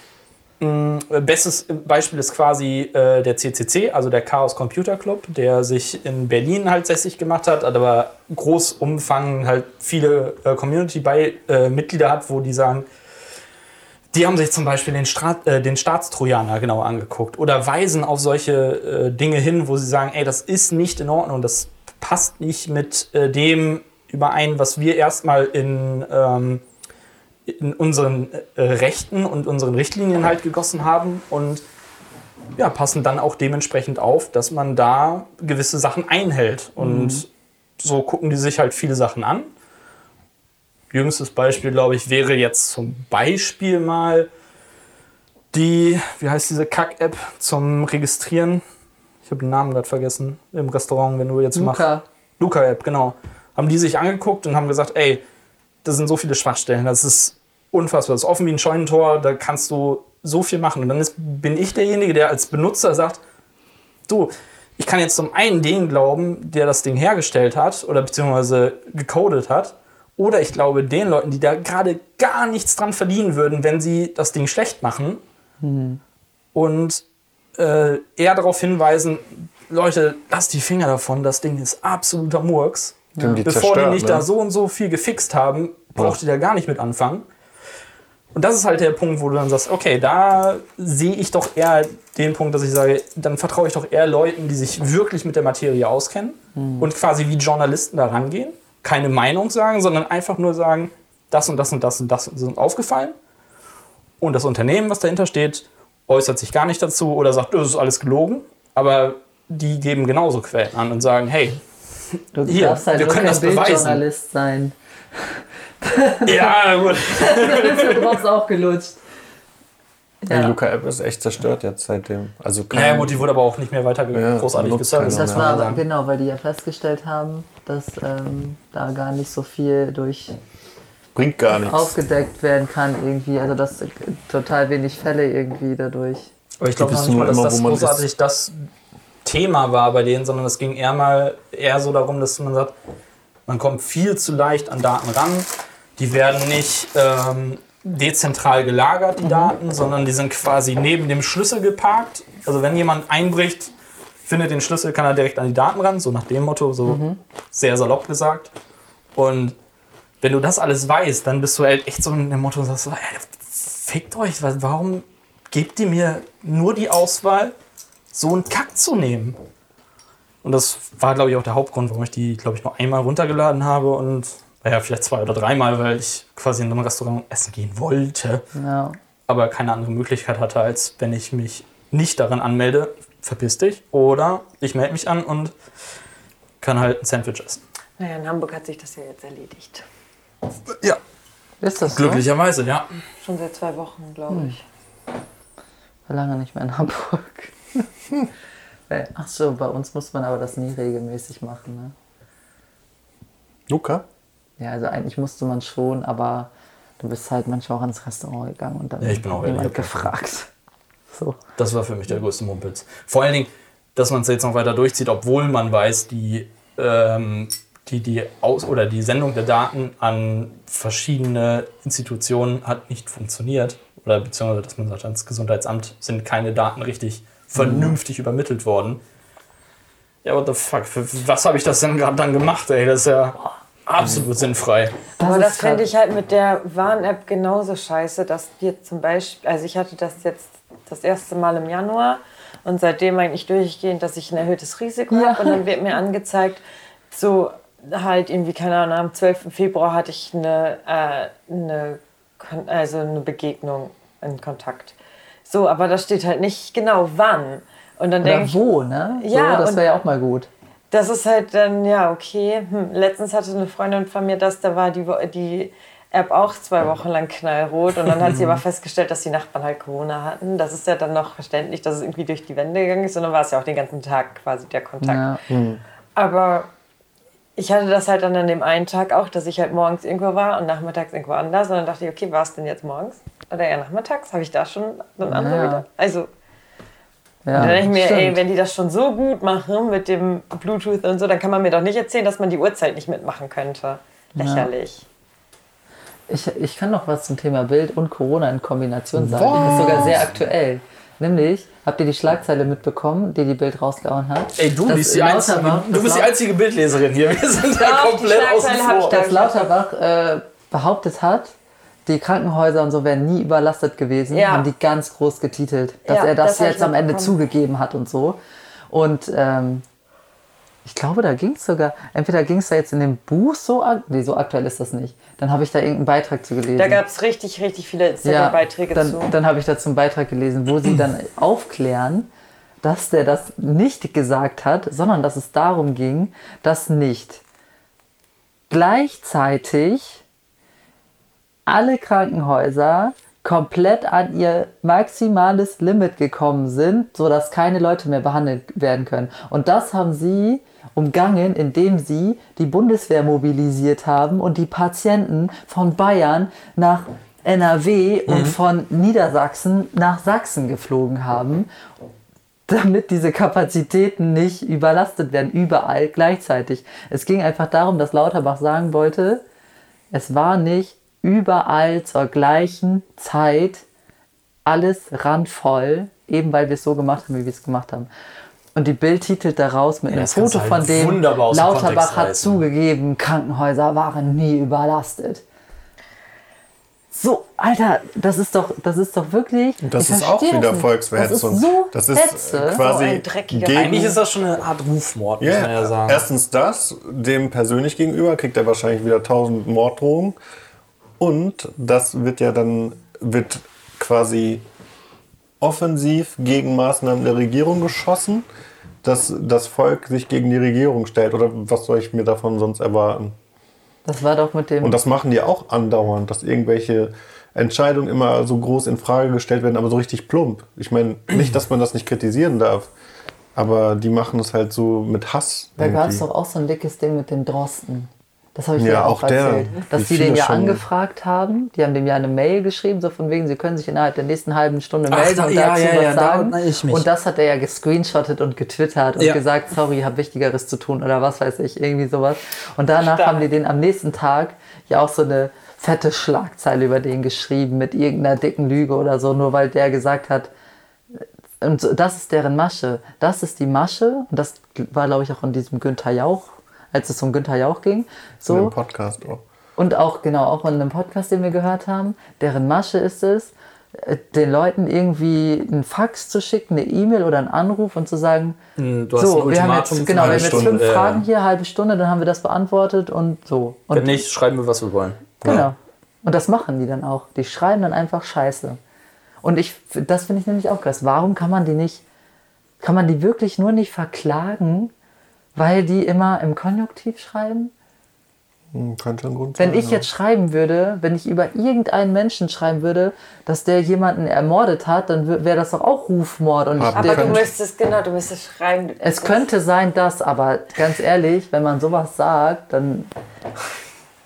mh, bestes Beispiel ist quasi äh, der CCC, also der Chaos Computer Club, der sich in Berlin halt sässig gemacht hat, aber Großumfang halt viele äh, Community-Mitglieder hat, wo die sagen, die haben sich zum Beispiel den, Stra äh, den Staatstrojaner genau angeguckt oder weisen auf solche äh, Dinge hin, wo sie sagen, ey, das ist nicht in Ordnung, das passt nicht mit äh, dem überein, was wir erstmal in, ähm, in unseren äh, Rechten und unseren Richtlinien halt gegossen haben und ja, passen dann auch dementsprechend auf, dass man da gewisse Sachen einhält. Und so gucken die sich halt viele Sachen an. Jüngstes Beispiel, glaube ich, wäre jetzt zum Beispiel mal die, wie heißt diese Kack-App zum Registrieren? Ich habe den Namen gerade vergessen im Restaurant, wenn du jetzt machst. Luca. Luca-App, genau. Haben die sich angeguckt und haben gesagt, ey, das sind so viele Schwachstellen, das ist unfassbar, das ist offen wie ein Scheunentor, da kannst du so viel machen. Und dann ist, bin ich derjenige, der als Benutzer sagt, du, ich kann jetzt zum einen den glauben, der das Ding hergestellt hat oder beziehungsweise gecodet hat, oder ich glaube den Leuten, die da gerade gar nichts dran verdienen würden, wenn sie das Ding schlecht machen und äh, eher darauf hinweisen, Leute, lasst die Finger davon, das Ding ist absoluter Murks. Die Bevor die nicht ne? da so und so viel gefixt haben, braucht ihr da gar nicht mit anfangen. Und das ist halt der Punkt, wo du dann sagst, okay, da sehe ich doch eher den Punkt, dass ich sage, dann vertraue ich doch eher Leuten, die sich wirklich mit der Materie auskennen und quasi wie Journalisten da rangehen. Keine Meinung sagen, sondern einfach nur sagen, das und das und das und das sind aufgefallen. Und das Unternehmen, was dahinter steht, äußert sich gar nicht dazu oder sagt, das ist alles gelogen. Aber die geben genauso Quellen an und sagen, hey, Du Hier, darfst halt wir können das beweisen. Sein. ja, gut. (laughs) du brauchst auch gelutscht. Die Luca-App ist echt zerstört jetzt seitdem. Also kein, Naja, gut, die wurde aber auch nicht mehr weiter Ja, großartig geserviced. Das war genau, weil die ja festgestellt haben, dass ähm, da gar nicht so viel durch bringt gar nichts. aufgedeckt werden kann irgendwie. Also dass äh, total wenig Fälle irgendwie dadurch. Aber ich glaube nicht mal, dass immer, das großartig das Thema war bei denen, sondern es ging eher mal eher so darum, dass man sagt, man kommt viel zu leicht an Daten ran. Die werden nicht ähm, dezentral gelagert, die Daten, sondern die sind quasi neben dem Schlüssel geparkt. Also wenn jemand einbricht, findet den Schlüssel, kann er direkt an die Daten ran, so nach dem Motto, so sehr salopp gesagt. Und wenn du das alles weißt, dann bist du halt echt so in dem Motto, sagst so, ey, fickt euch, wa- warum gebt ihr mir nur die Auswahl, so einen Kack zu nehmen? Und das war, glaube ich, auch der Hauptgrund, warum ich die, glaube ich, nur einmal runtergeladen habe und, naja, vielleicht zwei oder dreimal, weil ich quasi in einem Restaurant essen gehen wollte, Ja. aber keine andere Möglichkeit hatte, als wenn ich mich nicht daran anmelde, verpiss dich, oder ich melde mich an und kann halt ein Sandwich essen. Naja, in Hamburg hat sich das ja jetzt erledigt. Ja, Ist das so? glücklicherweise, ja. Schon seit zwei Wochen, glaube ich. War lange nicht mehr in Hamburg. (laughs) Ach so, bei uns muss man aber das nie regelmäßig machen. Ne? Luca? Ja, also eigentlich musste man schon, aber du bist halt manchmal auch ins Restaurant gegangen und dann Ja, ich bin auch jemand gefragt. So. Das war für mich der größte Mumpitz. Vor allen Dingen, dass man es jetzt noch weiter durchzieht, obwohl man weiß, die ähm, die, die Aus- oder die Sendung der Daten an verschiedene Institutionen hat nicht funktioniert. Oder beziehungsweise, dass man sagt, ans Gesundheitsamt sind keine Daten richtig vernünftig übermittelt worden. Ja, what the fuck? Für was habe ich das denn gerade dann gemacht, ey? Das ist ja absolut sinnfrei. Aber das finde ich halt mit der Warn-App genauso scheiße, dass wir zum Beispiel, also ich hatte das jetzt das erste Mal im Januar und seitdem eigentlich durchgehend, dass ich ein erhöhtes Risiko Ja. habe und dann wird mir angezeigt, so halt irgendwie, keine Ahnung, am 12. Februar hatte ich eine, äh, eine, also eine Begegnung, einen Kontakt. So, aber da steht halt nicht genau wann. Und dann denke ich, wo, ne? Ja, so, das wäre ja auch mal gut. das ist halt dann, ja, okay. Hm. Letztens hatte eine Freundin von mir das, da war die, die App auch zwei Wochen lang knallrot und dann hat sie aber (laughs) festgestellt, dass die Nachbarn halt Corona hatten. Das ist ja dann noch verständlich, dass es irgendwie durch die Wände gegangen ist und dann war es ja auch den ganzen Tag quasi der Kontakt. Ja. Aber ich hatte das halt dann an dem einen Tag auch, dass ich halt morgens irgendwo war und nachmittags irgendwo anders und dann dachte ich, okay, war es denn jetzt morgens oder eher nachmittags? Habe ich da schon so ein anderes Ja. wieder? Also Ja, da denke ich mir, ey, stimmt. wenn die das schon so gut machen mit dem Bluetooth und so, dann kann man mir doch nicht erzählen, dass man die Uhrzeit nicht mitmachen könnte. Lächerlich. Ich, ich kann noch was zum Thema Bild und Corona in Kombination sagen. Das ist sogar sehr aktuell. Nämlich, habt ihr die Schlagzeile mitbekommen, die die Bild rausgehauen hat? Ey, du bist die einzige, du bist die einzige Bildleserin hier. Wir sind die komplett außen vor. da- dass Lauterbach äh, behauptet hat, die Krankenhäuser und so wären nie überlastet gewesen, Ja. haben die ganz groß getitelt, dass Ja, er das, das jetzt am Ende zugegeben hat und so. Und ähm, ich glaube, da ging es sogar, entweder ging es da jetzt in dem Buch so, nee, so aktuell ist das nicht. Dann habe ich da irgendeinen Beitrag zu gelesen. Da gab es richtig, richtig viele Instagram-Beiträge dann, zu. Dann habe ich dazu einen Beitrag gelesen, wo sie dann aufklären, dass der das nicht gesagt hat, sondern dass es darum ging, dass nicht gleichzeitig alle Krankenhäuser komplett an ihr maximales Limit gekommen sind, sodass keine Leute mehr behandelt werden können. Und das haben sie umgangen, indem sie die Bundeswehr mobilisiert haben und die Patienten von Bayern nach NRW und von Niedersachsen nach Sachsen geflogen haben, damit diese Kapazitäten nicht überlastet werden, überall gleichzeitig. Es ging einfach darum, dass Lauterbach sagen wollte, es war nicht überall zur gleichen Zeit alles randvoll, eben weil wir es so gemacht haben, wie wir es gemacht haben. Und die Bild titelt daraus mit einem das kannst Foto halt von dem, Lauterbach hat zugegeben, Krankenhäuser waren nie überlastet. So, Alter, das ist doch, das ist doch wirklich. Das ist auch wieder. Volksverhetzung. Das ist so das ist Hetze. äh, quasi So ein dreckiger- gegen, Eigentlich ist das schon eine Art Rufmord, muss man ja Ja, sagen. erstens das, dem persönlich gegenüber kriegt er wahrscheinlich wieder 1000 Morddrohungen. Und das wird ja dann, wird quasi offensiv gegen Maßnahmen der Regierung geschossen, dass das Volk sich gegen die Regierung stellt. Oder was soll ich mir davon sonst erwarten? Das war doch mit dem. Und das machen die auch andauernd, dass irgendwelche Entscheidungen immer so groß in Frage gestellt werden, aber so richtig plump. Ich meine, nicht, dass man das nicht kritisieren darf, aber die machen es halt so mit Hass. Da gab es doch auch so ein dickes Ding mit dem Drosten. Das habe ich Ja, dir auch, auch der. erzählt. Dass die den ja angefragt haben. Die haben dem ja eine Mail geschrieben, so von wegen, sie können sich innerhalb der nächsten halben Stunde Ach, melden da- und ja, dazu ja, was ja, da sagen. mich. Und das hat er ja gescreenshottet und getwittert und Ja. gesagt, sorry, ich habe Wichtigeres zu tun oder was weiß ich, irgendwie sowas. Und danach Stark. haben die den am nächsten Tag ja auch so eine fette Schlagzeile über den geschrieben mit irgendeiner dicken Lüge oder so, nur weil der gesagt hat, und das ist deren Masche. Das ist die Masche. Und das war, glaube ich, auch in diesem Günther Jauch, als es um Günther Jauch ging. In So. dem Podcast auch. Und auch, genau, auch in einem Podcast, den wir gehört haben. Deren Masche ist es, äh, den Leuten irgendwie einen Fax zu schicken, eine E-Mail oder einen Anruf und zu sagen, Hm, Du hast so, ein wir haben jetzt, genau, wir haben jetzt Stunde, fünf Fragen hier, halbe Stunde, dann haben wir das beantwortet und so. Und Wenn nicht, schreiben wir, was wir wollen. Genau. Und das machen die dann auch. Die schreiben dann einfach Scheiße. Und ich, das finde ich nämlich auch krass. Warum kann man die nicht, kann man die wirklich nur nicht verklagen, weil die immer im Konjunktiv schreiben? Hm, Könnte ein Grund Wenn sein. ich ja. jetzt schreiben würde, wenn ich über irgendeinen Menschen schreiben würde, dass der jemanden ermordet hat, dann wäre das doch auch Rufmord. Und ich, Aber der, du müsstest, genau, du müsstest schreiben. es könnte sein, dass, aber ganz ehrlich, wenn man sowas sagt, dann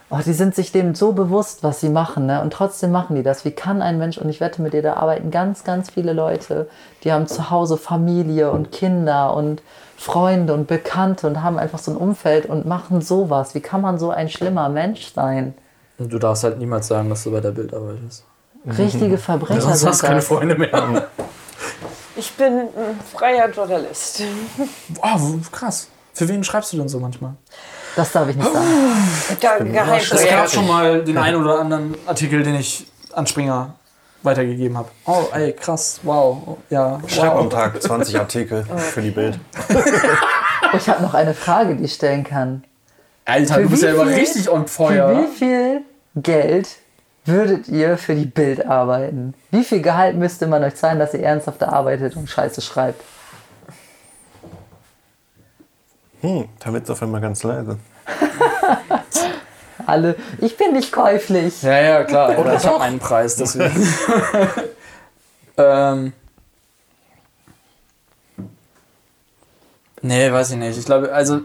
oh, die sind sich dem so bewusst, was sie machen, ne? Und trotzdem machen die das. Wie kann ein Mensch, und ich wette mit dir, da arbeiten ganz, ganz viele Leute, die haben zu Hause Familie und Kinder und Freunde und Bekannte und haben einfach so ein Umfeld und machen sowas. Wie kann man so ein schlimmer Mensch sein? Und du darfst halt niemals sagen, dass du bei der Bild arbeitest. Richtige Verbrecher Sonst sind hast du keine das. Freunde mehr. Ich bin ein freier Journalist. Oh, krass. Für wen schreibst du denn so manchmal? Das darf ich nicht sagen. Da, Es gab schon mal den einen oder anderen Artikel, den ich an Springer weitergegeben habe. Oh, ey, krass, wow. Ja, Ich schreibe am wow. Tag 20 Artikel für die Bild. Oh, (laughs) ich habe noch eine Frage, die ich stellen kann. Alter, Für du bist ja immer richtig on Für feuer. wie viel Geld würdet ihr für die Bild arbeiten? Wie viel Gehalt müsste man euch zahlen, dass ihr ernsthaft arbeitet und Scheiße schreibt? Hm, da wird's auf einmal ganz leise. (laughs) Alle, ich bin nicht käuflich. Ja, ja, klar. Alter, ich habe einen Preis, deswegen. (laughs) ähm. Nee, weiß ich nicht. Ich glaube, also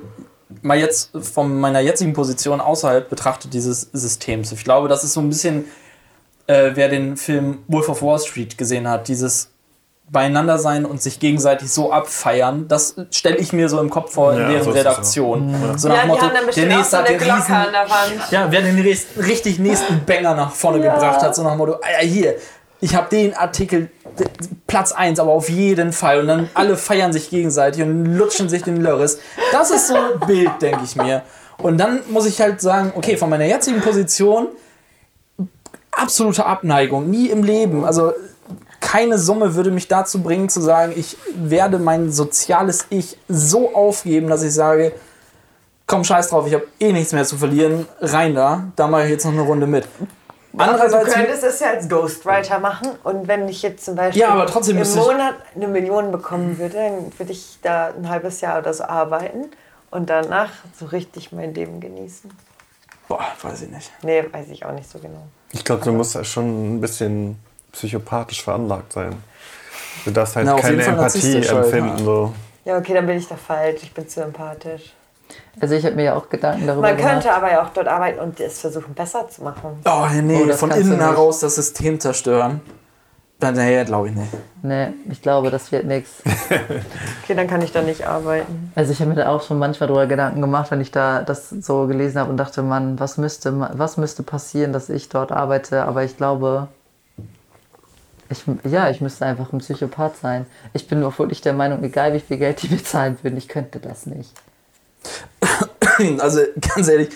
mal jetzt von meiner jetzigen Position außerhalb betrachtet dieses Systems. Ich glaube, das ist so ein bisschen, äh, wer den Film Wolf of Wall Street gesehen hat, dieses beieinander sein und sich gegenseitig so abfeiern, das stelle ich mir so im Kopf vor in Ja, deren so ist es Redaktion. So nach Ja, Motto, haben dann der bestimmt auch nächste so hat den Glocke riesen an der Wand. ja, wer den richtig nächsten Banger nach vorne gebracht hat, so nach dem Motto, ah ja, hier, ich habe den Artikel Platz 1, aber auf jeden Fall. Und dann alle feiern sich gegenseitig und lutschen sich den Lörres. Das ist so ein Bild, denke ich mir. Und dann muss ich halt sagen, okay, von meiner jetzigen Position absolute Abneigung, nie im Leben. Also keine Summe würde mich dazu bringen zu sagen, ich werde mein soziales Ich so aufgeben, dass ich sage, komm scheiß drauf, ich habe eh nichts mehr zu verlieren, rein da, da mache ich jetzt noch eine Runde mit. Aber du Andererseits, könntest es ja als Ghostwriter machen und wenn ich jetzt zum Beispiel Ja, aber trotzdem im Monat eine Million bekommen würde, dann würde ich da ein halbes Jahr oder so arbeiten und danach so richtig mein Leben genießen. boah, weiß ich nicht. Nee, weiß ich auch nicht so genau. Ich glaube, du musst ja schon ein bisschen psychopathisch veranlagt sein. Du darfst halt Na, keine Empathie halt, empfinden. ja. So. Ja, okay, dann bin ich da falsch. Ich bin zu empathisch. Also ich habe mir ja auch Gedanken darüber Man gemacht. könnte aber ja auch dort arbeiten und es versuchen besser zu machen. Oh, nee, Oh, von innen heraus das System zerstören. Dann, nee, glaube ich nicht. Nee, ich glaube, das wird nichts. (laughs) Okay, dann kann ich da nicht arbeiten. Also ich habe mir da auch schon manchmal darüber Gedanken gemacht, wenn ich da das so gelesen habe und dachte, Mann, was müsste, was müsste passieren, dass ich dort arbeite? Aber ich glaube, ich, ja, ich müsste einfach ein Psychopath sein. Ich bin auch wirklich der Meinung, egal wie viel Geld die (laughs) bezahlen würden, ich könnte das nicht. (clears throat) Also ganz ehrlich,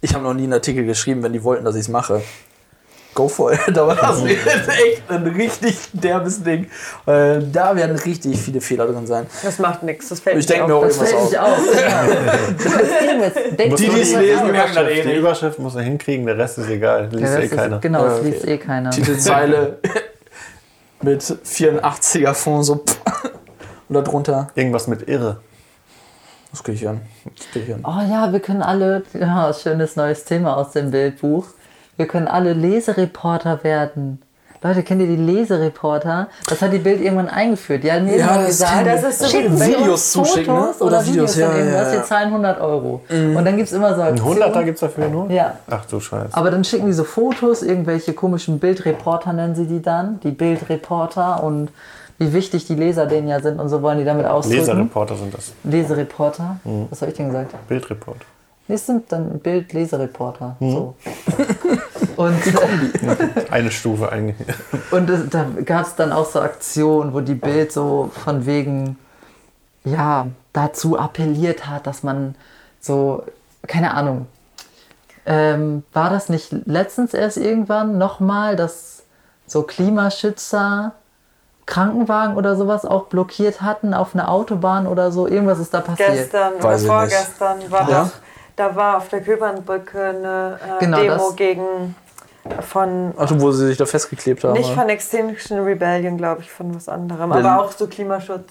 ich habe noch nie einen Artikel geschrieben, wenn die wollten, dass ich es mache. Go for it. (laughs) Aber das wird echt ein richtig derbes Ding. Äh, da werden richtig viele Fehler drin sein. Das macht nichts. Das fällt Ich mir mir auch Das irgendwas fällt auf. auf. (laughs) Die, nur die es lesen, merken das eh Die. Überschrift muss er hinkriegen, der Rest ist egal. Liest Ja, eh keiner. ist, genau, das liest eh keiner. Titelzeile mit 84er Fond so pff. (laughs) und darunter Irgendwas mit Irre. das kriege ich an. Ich an. Oh ja, wir können alle, ja, schönes neues Thema aus dem Bildbuch. Wir können alle Lesereporter werden. Leute, kennt ihr die Lesereporter? Das hat die Bild irgendwann eingeführt. Die haben mir Ja, gesagt, Das ist so uns Videos zuschicken, ne? Fotos oder, Oder Videos, Videos, ja, von irgendwas, ja, ja. wir zahlen 100 Euro. Und dann gibt es immer so Ein Aktionen. Hunderter gibt es dafür nur? Ja. Ach du Scheiße. Aber dann schicken die so Fotos, irgendwelche komischen Bildreporter nennen sie die dann, die Bildreporter und wie wichtig die Leser denen ja sind und so wollen die damit ausdrücken. Leserreporter sind das. Lesereporter. Was habe ich denn gesagt? Bildreport. Nee, es sind dann Bild-Lesereporter. So. (laughs) Und, (laughs) Eine Stufe eigentlich. und es- da gab es dann auch so Aktionen, wo die Bild so von wegen, ja, dazu appelliert hat, dass man so, keine Ahnung, ähm, war das nicht letztens erst irgendwann nochmal, dass so Klimaschützer Krankenwagen oder sowas auch blockiert hatten auf einer Autobahn oder so? Irgendwas ist da passiert. Gestern oder vorgestern war Ja? doch, da war auf der Köpernbrücke eine äh, Genau, Demo das- gegen von Ach, wo sie sich da festgeklebt haben. nicht von Extinction Rebellion, glaube ich, von was anderem, aber auch so Klimaschutz.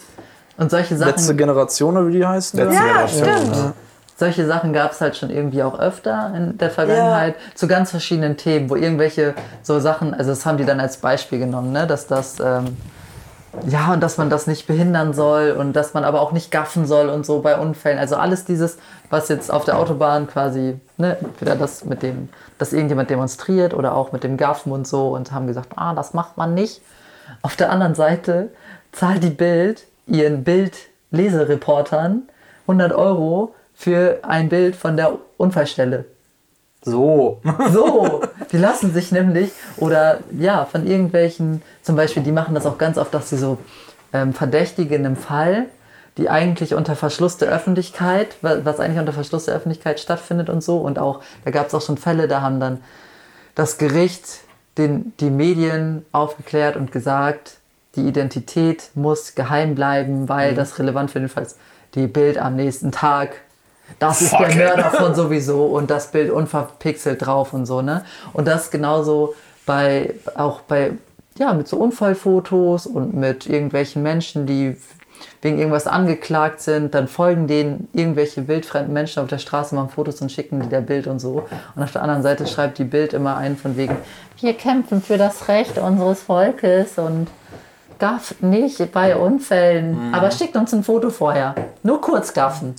Und solche Sachen. Letzte Generation, oder wie die heißen? Letzte Ja, Generation. stimmt. Solche Sachen gab es halt schon irgendwie auch öfter in der Vergangenheit zu ganz verschiedenen Themen, wo irgendwelche so Sachen, also das haben die dann als Beispiel genommen, ne, dass das, ähm, ja, und dass man das nicht behindern soll und dass man aber auch nicht gaffen soll und so bei Unfällen. Also alles dieses, was jetzt auf der Autobahn quasi, ne, wieder das mit dem, dass irgendjemand demonstriert oder auch mit dem Gaffen und so und haben gesagt, ah, das macht man nicht. Auf der anderen Seite zahlt die Bild ihren Bild-Lesereportern 100 Euro für ein Bild von der Unfallstelle. So. So, (laughs) die lassen sich nämlich, oder ja, von irgendwelchen, zum Beispiel, die machen das auch ganz oft, dass sie so ähm, Verdächtige in einem Fall, die eigentlich unter Verschluss der Öffentlichkeit, wa- was eigentlich unter Verschluss der Öffentlichkeit stattfindet und so, und auch, da gab es auch schon Fälle, da haben dann das Gericht den, die Medien aufgeklärt und gesagt, die Identität muss geheim bleiben, weil das relevant für den Fall ist. Die Bild am nächsten Tag, das ist der Mörder von sowieso und das Bild unverpixelt drauf und so, ne? Und das genauso bei, auch bei, ja, mit so Unfallfotos und mit irgendwelchen Menschen, die wegen irgendwas angeklagt sind, dann folgen denen irgendwelche wildfremden Menschen auf der Straße, machen Fotos und schicken die der Bild und so. Und auf der anderen Seite schreibt die Bild immer ein von wegen, wir kämpfen für das Recht unseres Volkes und gafft nicht bei Unfällen, aber schickt uns ein Foto vorher. Nur kurz gaffen.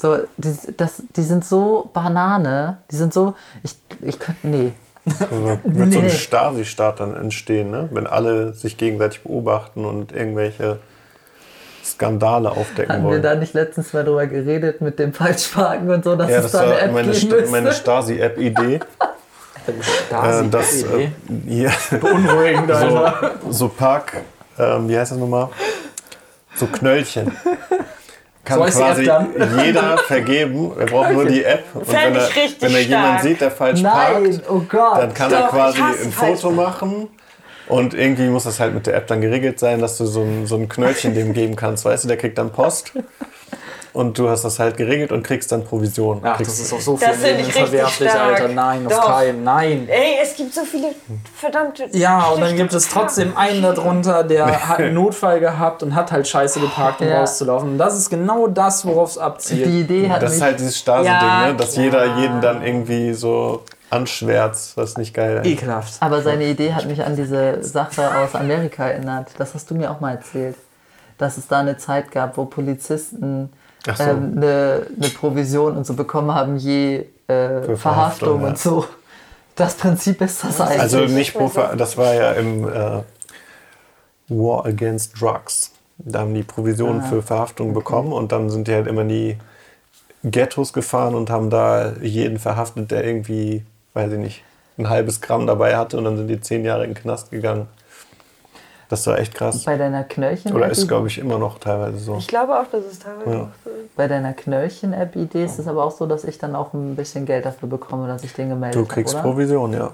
So, die, das, die sind so Banane, die sind so, ich, ich könnte, nee. Also (laughs) wird so ein Nee. Stasi-Staat dann entstehen, ne? wenn alle sich gegenseitig beobachten und irgendwelche Skandale aufdecken wir wollen. da nicht letztens mal drüber geredet mit dem Falschparken und so, dass Ja, es das da eine war App meine, geben müsste? meine Stasi-App-Idee. Da (laughs) äh, dass äh, hier beunruhigend, so, so Park, ähm, wie heißt das nochmal? So Knöllchen. Kann So heißt die quasi jeder (laughs) vergeben. Er braucht nur die App. Und wenn er, wenn er jemanden stark. sieht, der falsch Nein, parkt, oh Gott. dann kann er Doch, quasi ich hasse ein Foto machen. Und irgendwie muss das halt mit der App dann geregelt sein, dass du so ein, so ein Knöllchen dem geben kannst. Weißt du, der kriegt dann Post. Und du hast das halt geregelt und kriegst dann Provision. Ach, kriegst das ist auch so viel verwerflich, stark. Alter. Nein, auf keinen. Nein. Ey, es gibt so viele verdammte. Ja, und dann gibt es trotzdem einen darunter, der (laughs) hat einen Notfall gehabt und hat halt scheiße geparkt, um Ja. rauszulaufen. Und das ist genau das, worauf es abzielt. Die Idee hat Das ist halt dieses Stasi-Ding, Ja, ne? dass klar. jeder jeden dann irgendwie so anschwärzt. Ist nicht geil. ey. Ekelhaft. aber seine Idee hat mich an diese Sache aus Amerika erinnert. Das hast du mir auch mal erzählt. Dass es da eine Zeit gab, wo Polizisten so. ähm, eine, eine Provision und so bekommen haben, je äh, Verhaftung, ja. und so. Das Prinzip ist das eigentlich. Also nicht pro das war ja im äh, War Against Drugs. Da haben die Provisionen für Verhaftung bekommen und dann sind die halt immer in die Ghettos gefahren und haben da jeden verhaftet, der irgendwie, weiß ich nicht, ein halbes Gramm dabei hatte und dann sind die zehn Jahre in den Knast gegangen. Das war echt krass. bei deiner Knöllchen Oder ist, glaube ich, immer noch teilweise so. Ich glaube auch, dass es teilweise Ja. auch so ist. Bei deiner Knöllchen-App-Idee ist es aber auch so, dass ich dann auch ein bisschen Geld dafür bekomme, dass ich den gemeldet Du habe, kriegst oder? Provision, ja.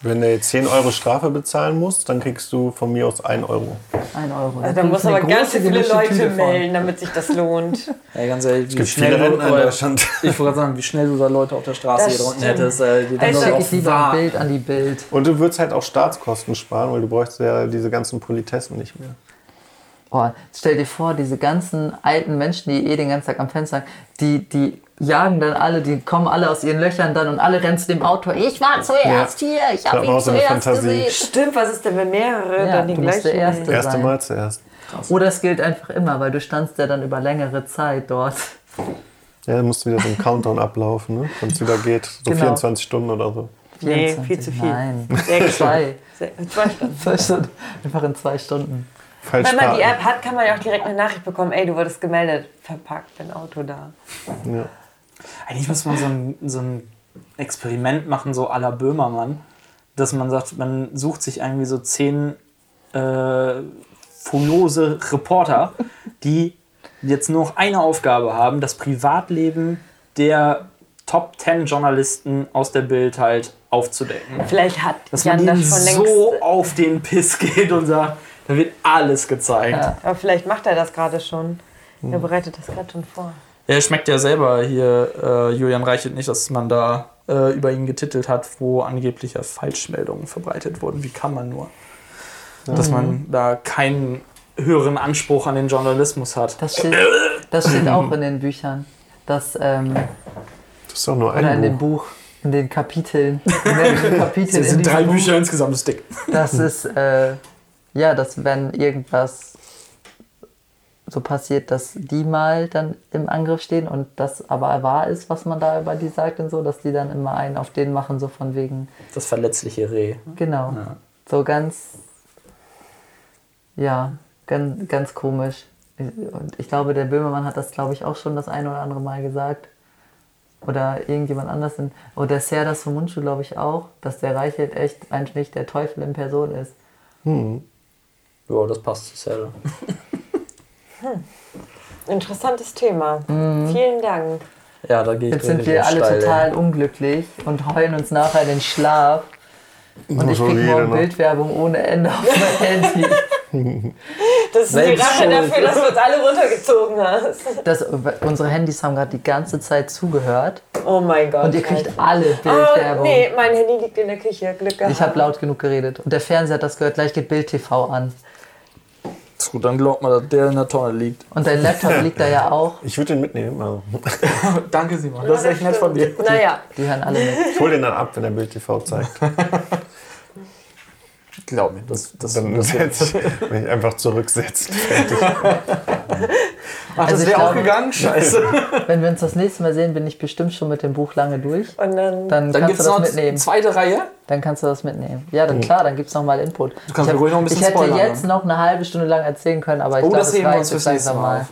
Wenn der jetzt 10 Euro Strafe bezahlen muss, dann kriegst du von mir aus 1 Euro. Ein Euro. Da krieg muss aber ganz viele Leute melden, damit sich das lohnt. (laughs) Ey, ganz ehrlich, wie schnell viele du, Rentner in aber- Deutschland. Ich wollte gerade sagen, wie schnell du da Leute auf der Straße Das hier drunten hättest. Äh, die dann Also- Dann schicke ich lieber ein. Bild an die Bild. Und du würdest halt auch Staatskosten sparen, weil du bräuchst ja diese ganzen Politessen nicht mehr. Oh, stell dir vor, diese ganzen alten Menschen, die eh den ganzen Tag am Fenster, die, die jagen dann alle, die kommen alle aus ihren Löchern dann und alle rennen zu dem Auto. Ich war zuerst hier, ich habe ihn auch so eine zuerst Fantasie. gesehen. Stimmt, was ist denn, wenn mehrere Ja, dann die musst der gleichen Erste. Erste sein. Mal zuerst. Oder es gilt einfach immer, weil du standst ja dann über längere Zeit dort. Ja, dann musst du wieder so einen Countdown ablaufen, ne? wenn es wieder geht. So Genau. 24 Stunden oder so. Nee, 24. viel zu viel. Nein, zwei. Zwei Stunden. Zwei Stunden. Einfach in zwei Stunden. Falsch Wenn man die. App hat, kann man ja auch direkt eine Nachricht bekommen, ey, du wurdest gemeldet, verpackt, dein Auto da. Ja. Eigentlich muss man so ein, so ein Experiment machen, so à la Böhmermann, dass man sagt, man sucht sich irgendwie so zehn äh, furiose Reporter, die jetzt nur noch eine Aufgabe haben, das Privatleben der Top 10 Journalisten aus der Bild halt aufzudecken. Vielleicht hat Dass Jan man das schon längst. so auf den Piss geht und sagt, da wird alles gezeigt. Ja. Aber vielleicht macht er das gerade schon. Hm. Er bereitet das gerade schon vor. Er schmeckt ja selber hier, äh, Julian Reichelt, nicht, dass man da äh, über ihn getitelt hat, wo angeblich ja Falschmeldungen verbreitet wurden. Wie kann man nur? Dass man da keinen höheren Anspruch an den Journalismus hat. Das steht, das steht (clears throat) auch in den Büchern. Das, ähm, Das ist doch nur oder in ein dem Buch. Buch, in den Kapiteln. In mehreren (laughs) Kapiteln. In sind drei Buch. Bücher insgesamt, das ist dick. Das ist, äh, ja, dass wenn irgendwas so passiert, dass die mal dann im Angriff stehen und das aber wahr ist, was man da über die sagt und so, dass die dann immer einen auf den machen, so von wegen, Das verletzliche Reh. genau, so ganz, ja, ganz, ganz komisch. Und ich glaube, der Böhmermann hat das, glaube ich, auch schon das eine oder andere Mal gesagt. Oder irgendjemand anders. In, oder der Serdas von Mundschuh, glaube ich, auch, dass der Reichelt echt eigentlich der Teufel in Person ist. Ja, das passt zu Sarah. (laughs) Interessantes Thema. Mhm. Vielen Dank. Ja, da gehe ich Jetzt sind wir alle steil, total unglücklich und heulen uns nachher den Schlaf. Und ich So krieg wie jeder morgen noch. Bildwerbung ohne Ende auf mein (laughs) Handy. Das ist Selbst die Rache schuld. dafür, dass du uns alle runtergezogen hast. Das, unsere Handys haben gerade die ganze Zeit zugehört Oh mein Gott. und ihr kriegt Alter. alle Oh, Bildwerbung. nee, mein Handy liegt in der Küche. Glück gehabt. Ich habe laut genug geredet. Und der Fernseher hat das gehört, gleich geht Bild TV an. Ist gut, dann glaubt man, dass der in der Tonne liegt. Und dein Laptop (laughs) liegt da ja auch. Ich würde den mitnehmen. Also. (laughs) Danke, Simon. Das ist echt nett von dir. Naja, Die hören alle mit. Ich hole den dann ab, wenn der Bild TV zeigt. (laughs) Glaub mir, das, das, Dann setz, wenn ich (laughs) einfach zurücksetzt. Ach, das Also ich wäre auch glaube- gegangen? Scheiße. (laughs) Wenn wir uns das nächste Mal sehen, bin ich bestimmt schon mit dem Buch lange durch. und dann. Dann, Dann kannst gibt du es das noch mitnehmen. zweite Reihe. Dann kannst du das mitnehmen. Ja, dann klar, dann gibt es nochmal Input. Du kannst ich, mir ruhig noch ein bisschen ich hätte spoilern, jetzt ne? noch eine halbe Stunde lang erzählen können, aber ich Oh, glaube, das wir reicht uns jetzt langsam Mal.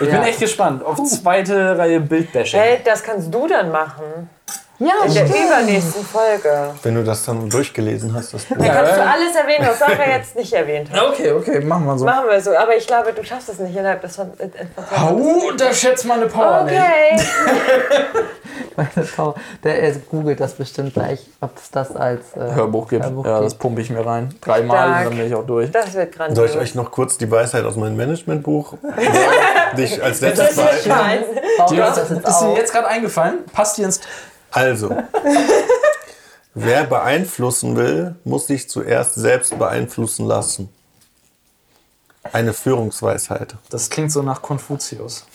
Ich Ja. bin echt gespannt auf zweite Reihe Bildbashing. Hey, das kannst du dann machen. Ja, In der übernächsten Folge. Wenn du das dann durchgelesen hast, das Buch. Dann kannst du alles erwähnen, was Sarah jetzt nicht erwähnt hat. (laughs) Okay, okay, machen wir so. Machen wir so. Aber ich glaube, du schaffst es nicht innerhalb des von. äh, von- Hau, unterschätzt meine Power nicht. Okay. (laughs) (laughs) meine Frau, der er googelt das bestimmt gleich, ob es das als äh, Hörbuch gibt. Hörbuch ja, gibt. das pumpe ich mir rein. Dreimal und dann bin ich auch durch. Das wird grandios. Soll ich euch noch kurz die Weisheit aus meinem Managementbuch, die ich als letztes. Paul Ja, ist das jetzt ist dir jetzt gerade eingefallen? Passt dir ins. Also, (laughs) wer beeinflussen will, muss sich zuerst selbst beeinflussen lassen. Eine Führungsweisheit. Das klingt so nach Konfuzius.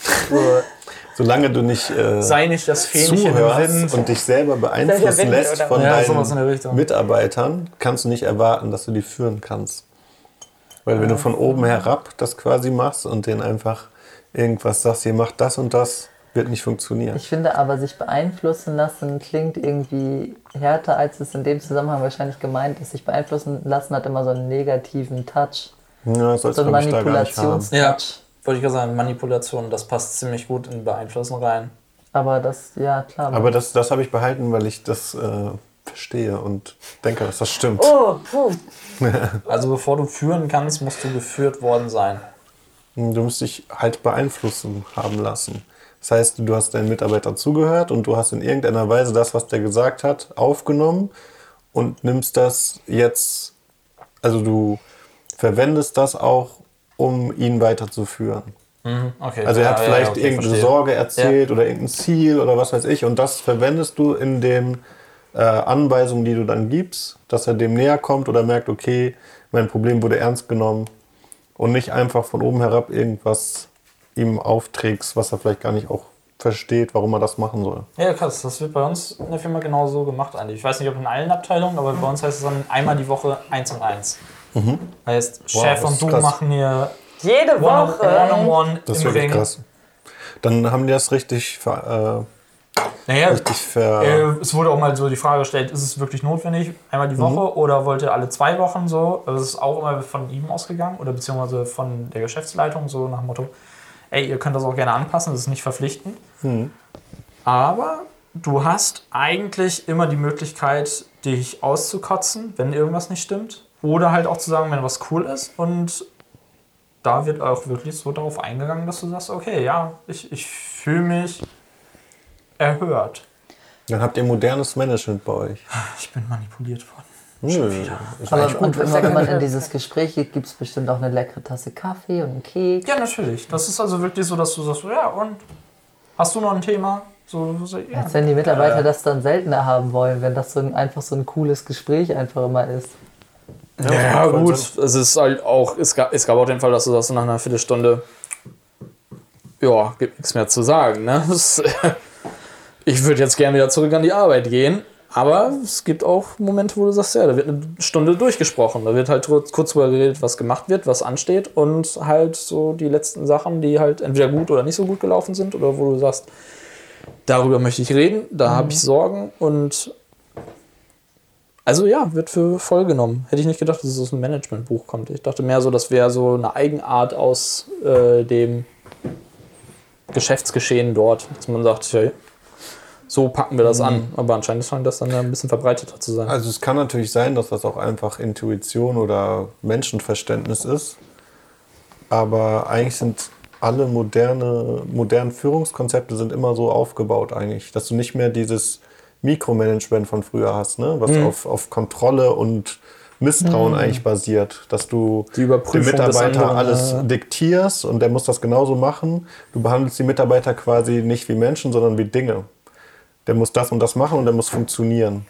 (laughs) Solange du nicht äh, Sei nicht das Fähnchen im zuhörst und dich selber beeinflussen Wind, lässt oder? von Ja, sowas in der deinen Richtung. Mitarbeitern, kannst du nicht erwarten, dass du die führen kannst. Weil wenn du von oben herab das quasi machst und denen einfach irgendwas sagst, ihr macht das und das, wird nicht funktionieren. Ich finde aber, sich beeinflussen lassen klingt irgendwie härter, als es in dem Zusammenhang wahrscheinlich gemeint ist. Sich beeinflussen lassen hat immer so einen negativen Touch. Ja, das sollst So du einen. Manipulationstouch. Ja, wollte ich gerade sagen, Manipulation, das passt ziemlich gut in Beeinflussen rein. Aber das, ja klar. Aber das, das habe ich behalten, weil ich das äh, verstehe und denke, dass das stimmt. Oh, puh. (laughs) Also bevor du führen kannst, musst du geführt worden sein. Du musst dich halt beeinflussen haben lassen. Das heißt, du hast deinen Mitarbeitern zugehört und du hast in irgendeiner Weise das, was der gesagt hat, aufgenommen und nimmst das jetzt, also du verwendest das auch, um ihn weiterzuführen. Okay. Also er hat ja, vielleicht ja, okay, irgendeine verstehe. Sorge erzählt oder irgendein Ziel oder was weiß ich und das verwendest du in den äh, Anweisungen, die du dann gibst, dass er dem näher kommt oder merkt, okay, mein Problem wurde ernst genommen und nicht einfach von oben herab irgendwas ihm aufträgst, was er vielleicht gar nicht auch versteht, warum er das machen soll. Ja, krass. Das wird bei uns in der Firma genauso gemacht eigentlich. Ich weiß nicht, ob in allen Abteilungen, aber bei uns heißt es dann einmal die Woche eins und eins. Heißt, Wow, Chef das und ist du krass. machen hier Jede Woche. One-on-One Das ist im wirklich Ring. krass. Dann haben die das richtig, ver, Naja, äh, richtig ver, äh, es wurde auch mal so die Frage gestellt, ist es wirklich notwendig, einmal die Woche oder wollt ihr alle zwei Wochen so? Also es ist auch immer von ihm ausgegangen oder beziehungsweise von der Geschäftsleitung so nach dem Motto, ey, ihr könnt das auch gerne anpassen, das ist nicht verpflichtend. Aber du hast eigentlich immer die Möglichkeit, dich auszukotzen, wenn irgendwas nicht stimmt. Oder halt auch zu sagen, wenn was cool ist. Und da wird auch wirklich so darauf eingegangen, dass du sagst, okay, ja, ich, ich fühle mich erhört. dann habt ihr modernes Management bei euch. (laughs) Ich bin manipuliert worden. Nö, ist Aber gut. und immer wenn man in (laughs) dieses Gespräch geht, gibt es bestimmt auch eine leckere Tasse Kaffee und einen Keks. Ja, natürlich. Das ist also wirklich so, dass du sagst, ja, und hast du noch ein Thema? So, so ja. Als wenn die Mitarbeiter Äh, das dann seltener haben wollen, wenn das so ein, einfach so ein cooles Gespräch einfach immer ist. Ja, ja gut. Es ist halt auch, es gab, es gab auch den Fall, dass du sagst, nach einer Viertelstunde, ja, gibt nichts mehr zu sagen. Ne? (laughs) Das, (laughs) ich würde jetzt gerne wieder zurück an die Arbeit gehen, Aber es gibt auch Momente, wo du sagst, ja, da wird eine Stunde durchgesprochen. Da wird halt kurz drüber geredet, was gemacht wird, was ansteht und halt so die letzten Sachen, die halt entweder gut oder nicht so gut gelaufen sind oder wo du sagst, darüber möchte ich reden, da habe ich Sorgen und also ja, wird für voll genommen. Hätte ich nicht gedacht, dass es aus einem Managementbuch kommt. Ich dachte mehr so, das wäre so eine Eigenart aus äh, dem Geschäftsgeschehen dort, dass man sagt, hey, so packen wir das an. Aber anscheinend scheint das dann ein bisschen verbreiteter zu sein. Also es kann natürlich sein, dass das auch einfach Intuition oder Menschenverständnis ist. Aber eigentlich sind alle moderne, modernen Führungskonzepte sind immer so aufgebaut eigentlich, dass du nicht mehr dieses Mikromanagement von früher hast, ne? was auf, auf Kontrolle und Misstrauen eigentlich basiert, dass du dem Mitarbeiter anderen, alles ja. diktierst und der muss das genauso machen. Du behandelst die Mitarbeiter quasi nicht wie Menschen, sondern wie Dinge. Der muss das und das machen und der muss funktionieren.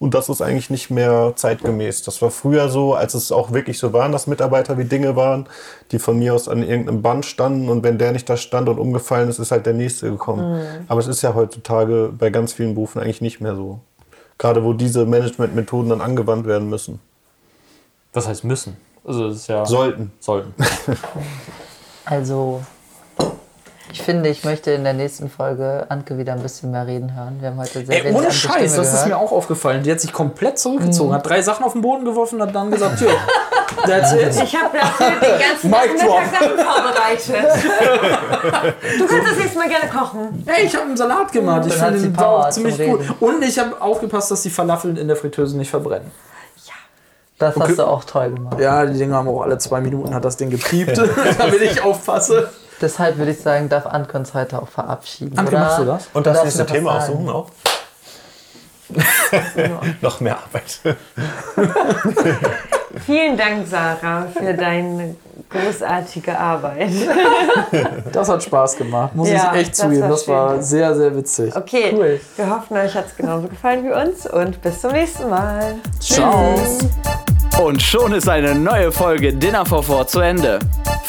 Und das ist eigentlich nicht mehr zeitgemäß. Das war früher so, als es auch wirklich so waren, dass Mitarbeiter wie Dinge waren, die von mir aus an irgendeinem Band standen und wenn der nicht da stand und umgefallen ist, ist halt der nächste gekommen. Aber es ist ja heutzutage bei ganz vielen Berufen eigentlich nicht mehr so. Gerade wo diese Managementmethoden dann angewandt werden müssen. Was heißt müssen? Also ja Sollten. sollten. (laughs) Also, ich finde, ich möchte in der nächsten Folge Anke wieder ein bisschen mehr reden hören. Wir haben heute sehr Ey, ohne Scheiß, Stimme das ist mir gehört. auch aufgefallen. Die hat sich komplett zurückgezogen, hat drei Sachen auf den Boden geworfen und hat dann gesagt, ja, (laughs) that's it. Ich habe dafür den ganzen (laughs) Mic drop. Mittag Sachen vorbereitet. (laughs) Du kannst das nächste Mal gerne kochen. Hey, ich habe einen Salat gemacht. Ich finde den Power auch ziemlich gut. Und ich habe aufgepasst, dass die Falafeln in der Fritteuse nicht verbrennen. Das hast du auch toll gemacht. Ja, die Dinger haben auch alle zwei Minuten hat das Ding gepiept, damit ich aufpasse. Deshalb würde ich sagen, darf Anke uns heute auch verabschieden. Anke, oder? machst du das? Und das Darfst nächste Thema aussuchen auch? (laughs) Noch mehr Arbeit. (laughs) Vielen Dank, Sarah, für deine großartige Arbeit. (laughs) Das hat Spaß gemacht, muss Ja, ich echt das zugeben. war Das war schön. sehr, sehr witzig. Okay, Cool. wir hoffen, euch hat es genauso gefallen wie uns und bis zum nächsten Mal. Ciao. Und schon ist eine neue Folge Dinner for Four zu Ende.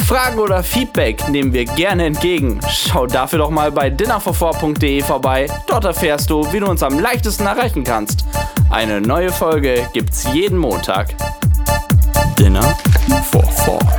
Fragen oder Feedback nehmen wir gerne entgegen. Schau dafür doch mal bei dinnerforfour.de vorbei. Dort erfährst du, wie du uns am leichtesten erreichen kannst. Eine neue Folge gibt's jeden Montag. Dinner for Four.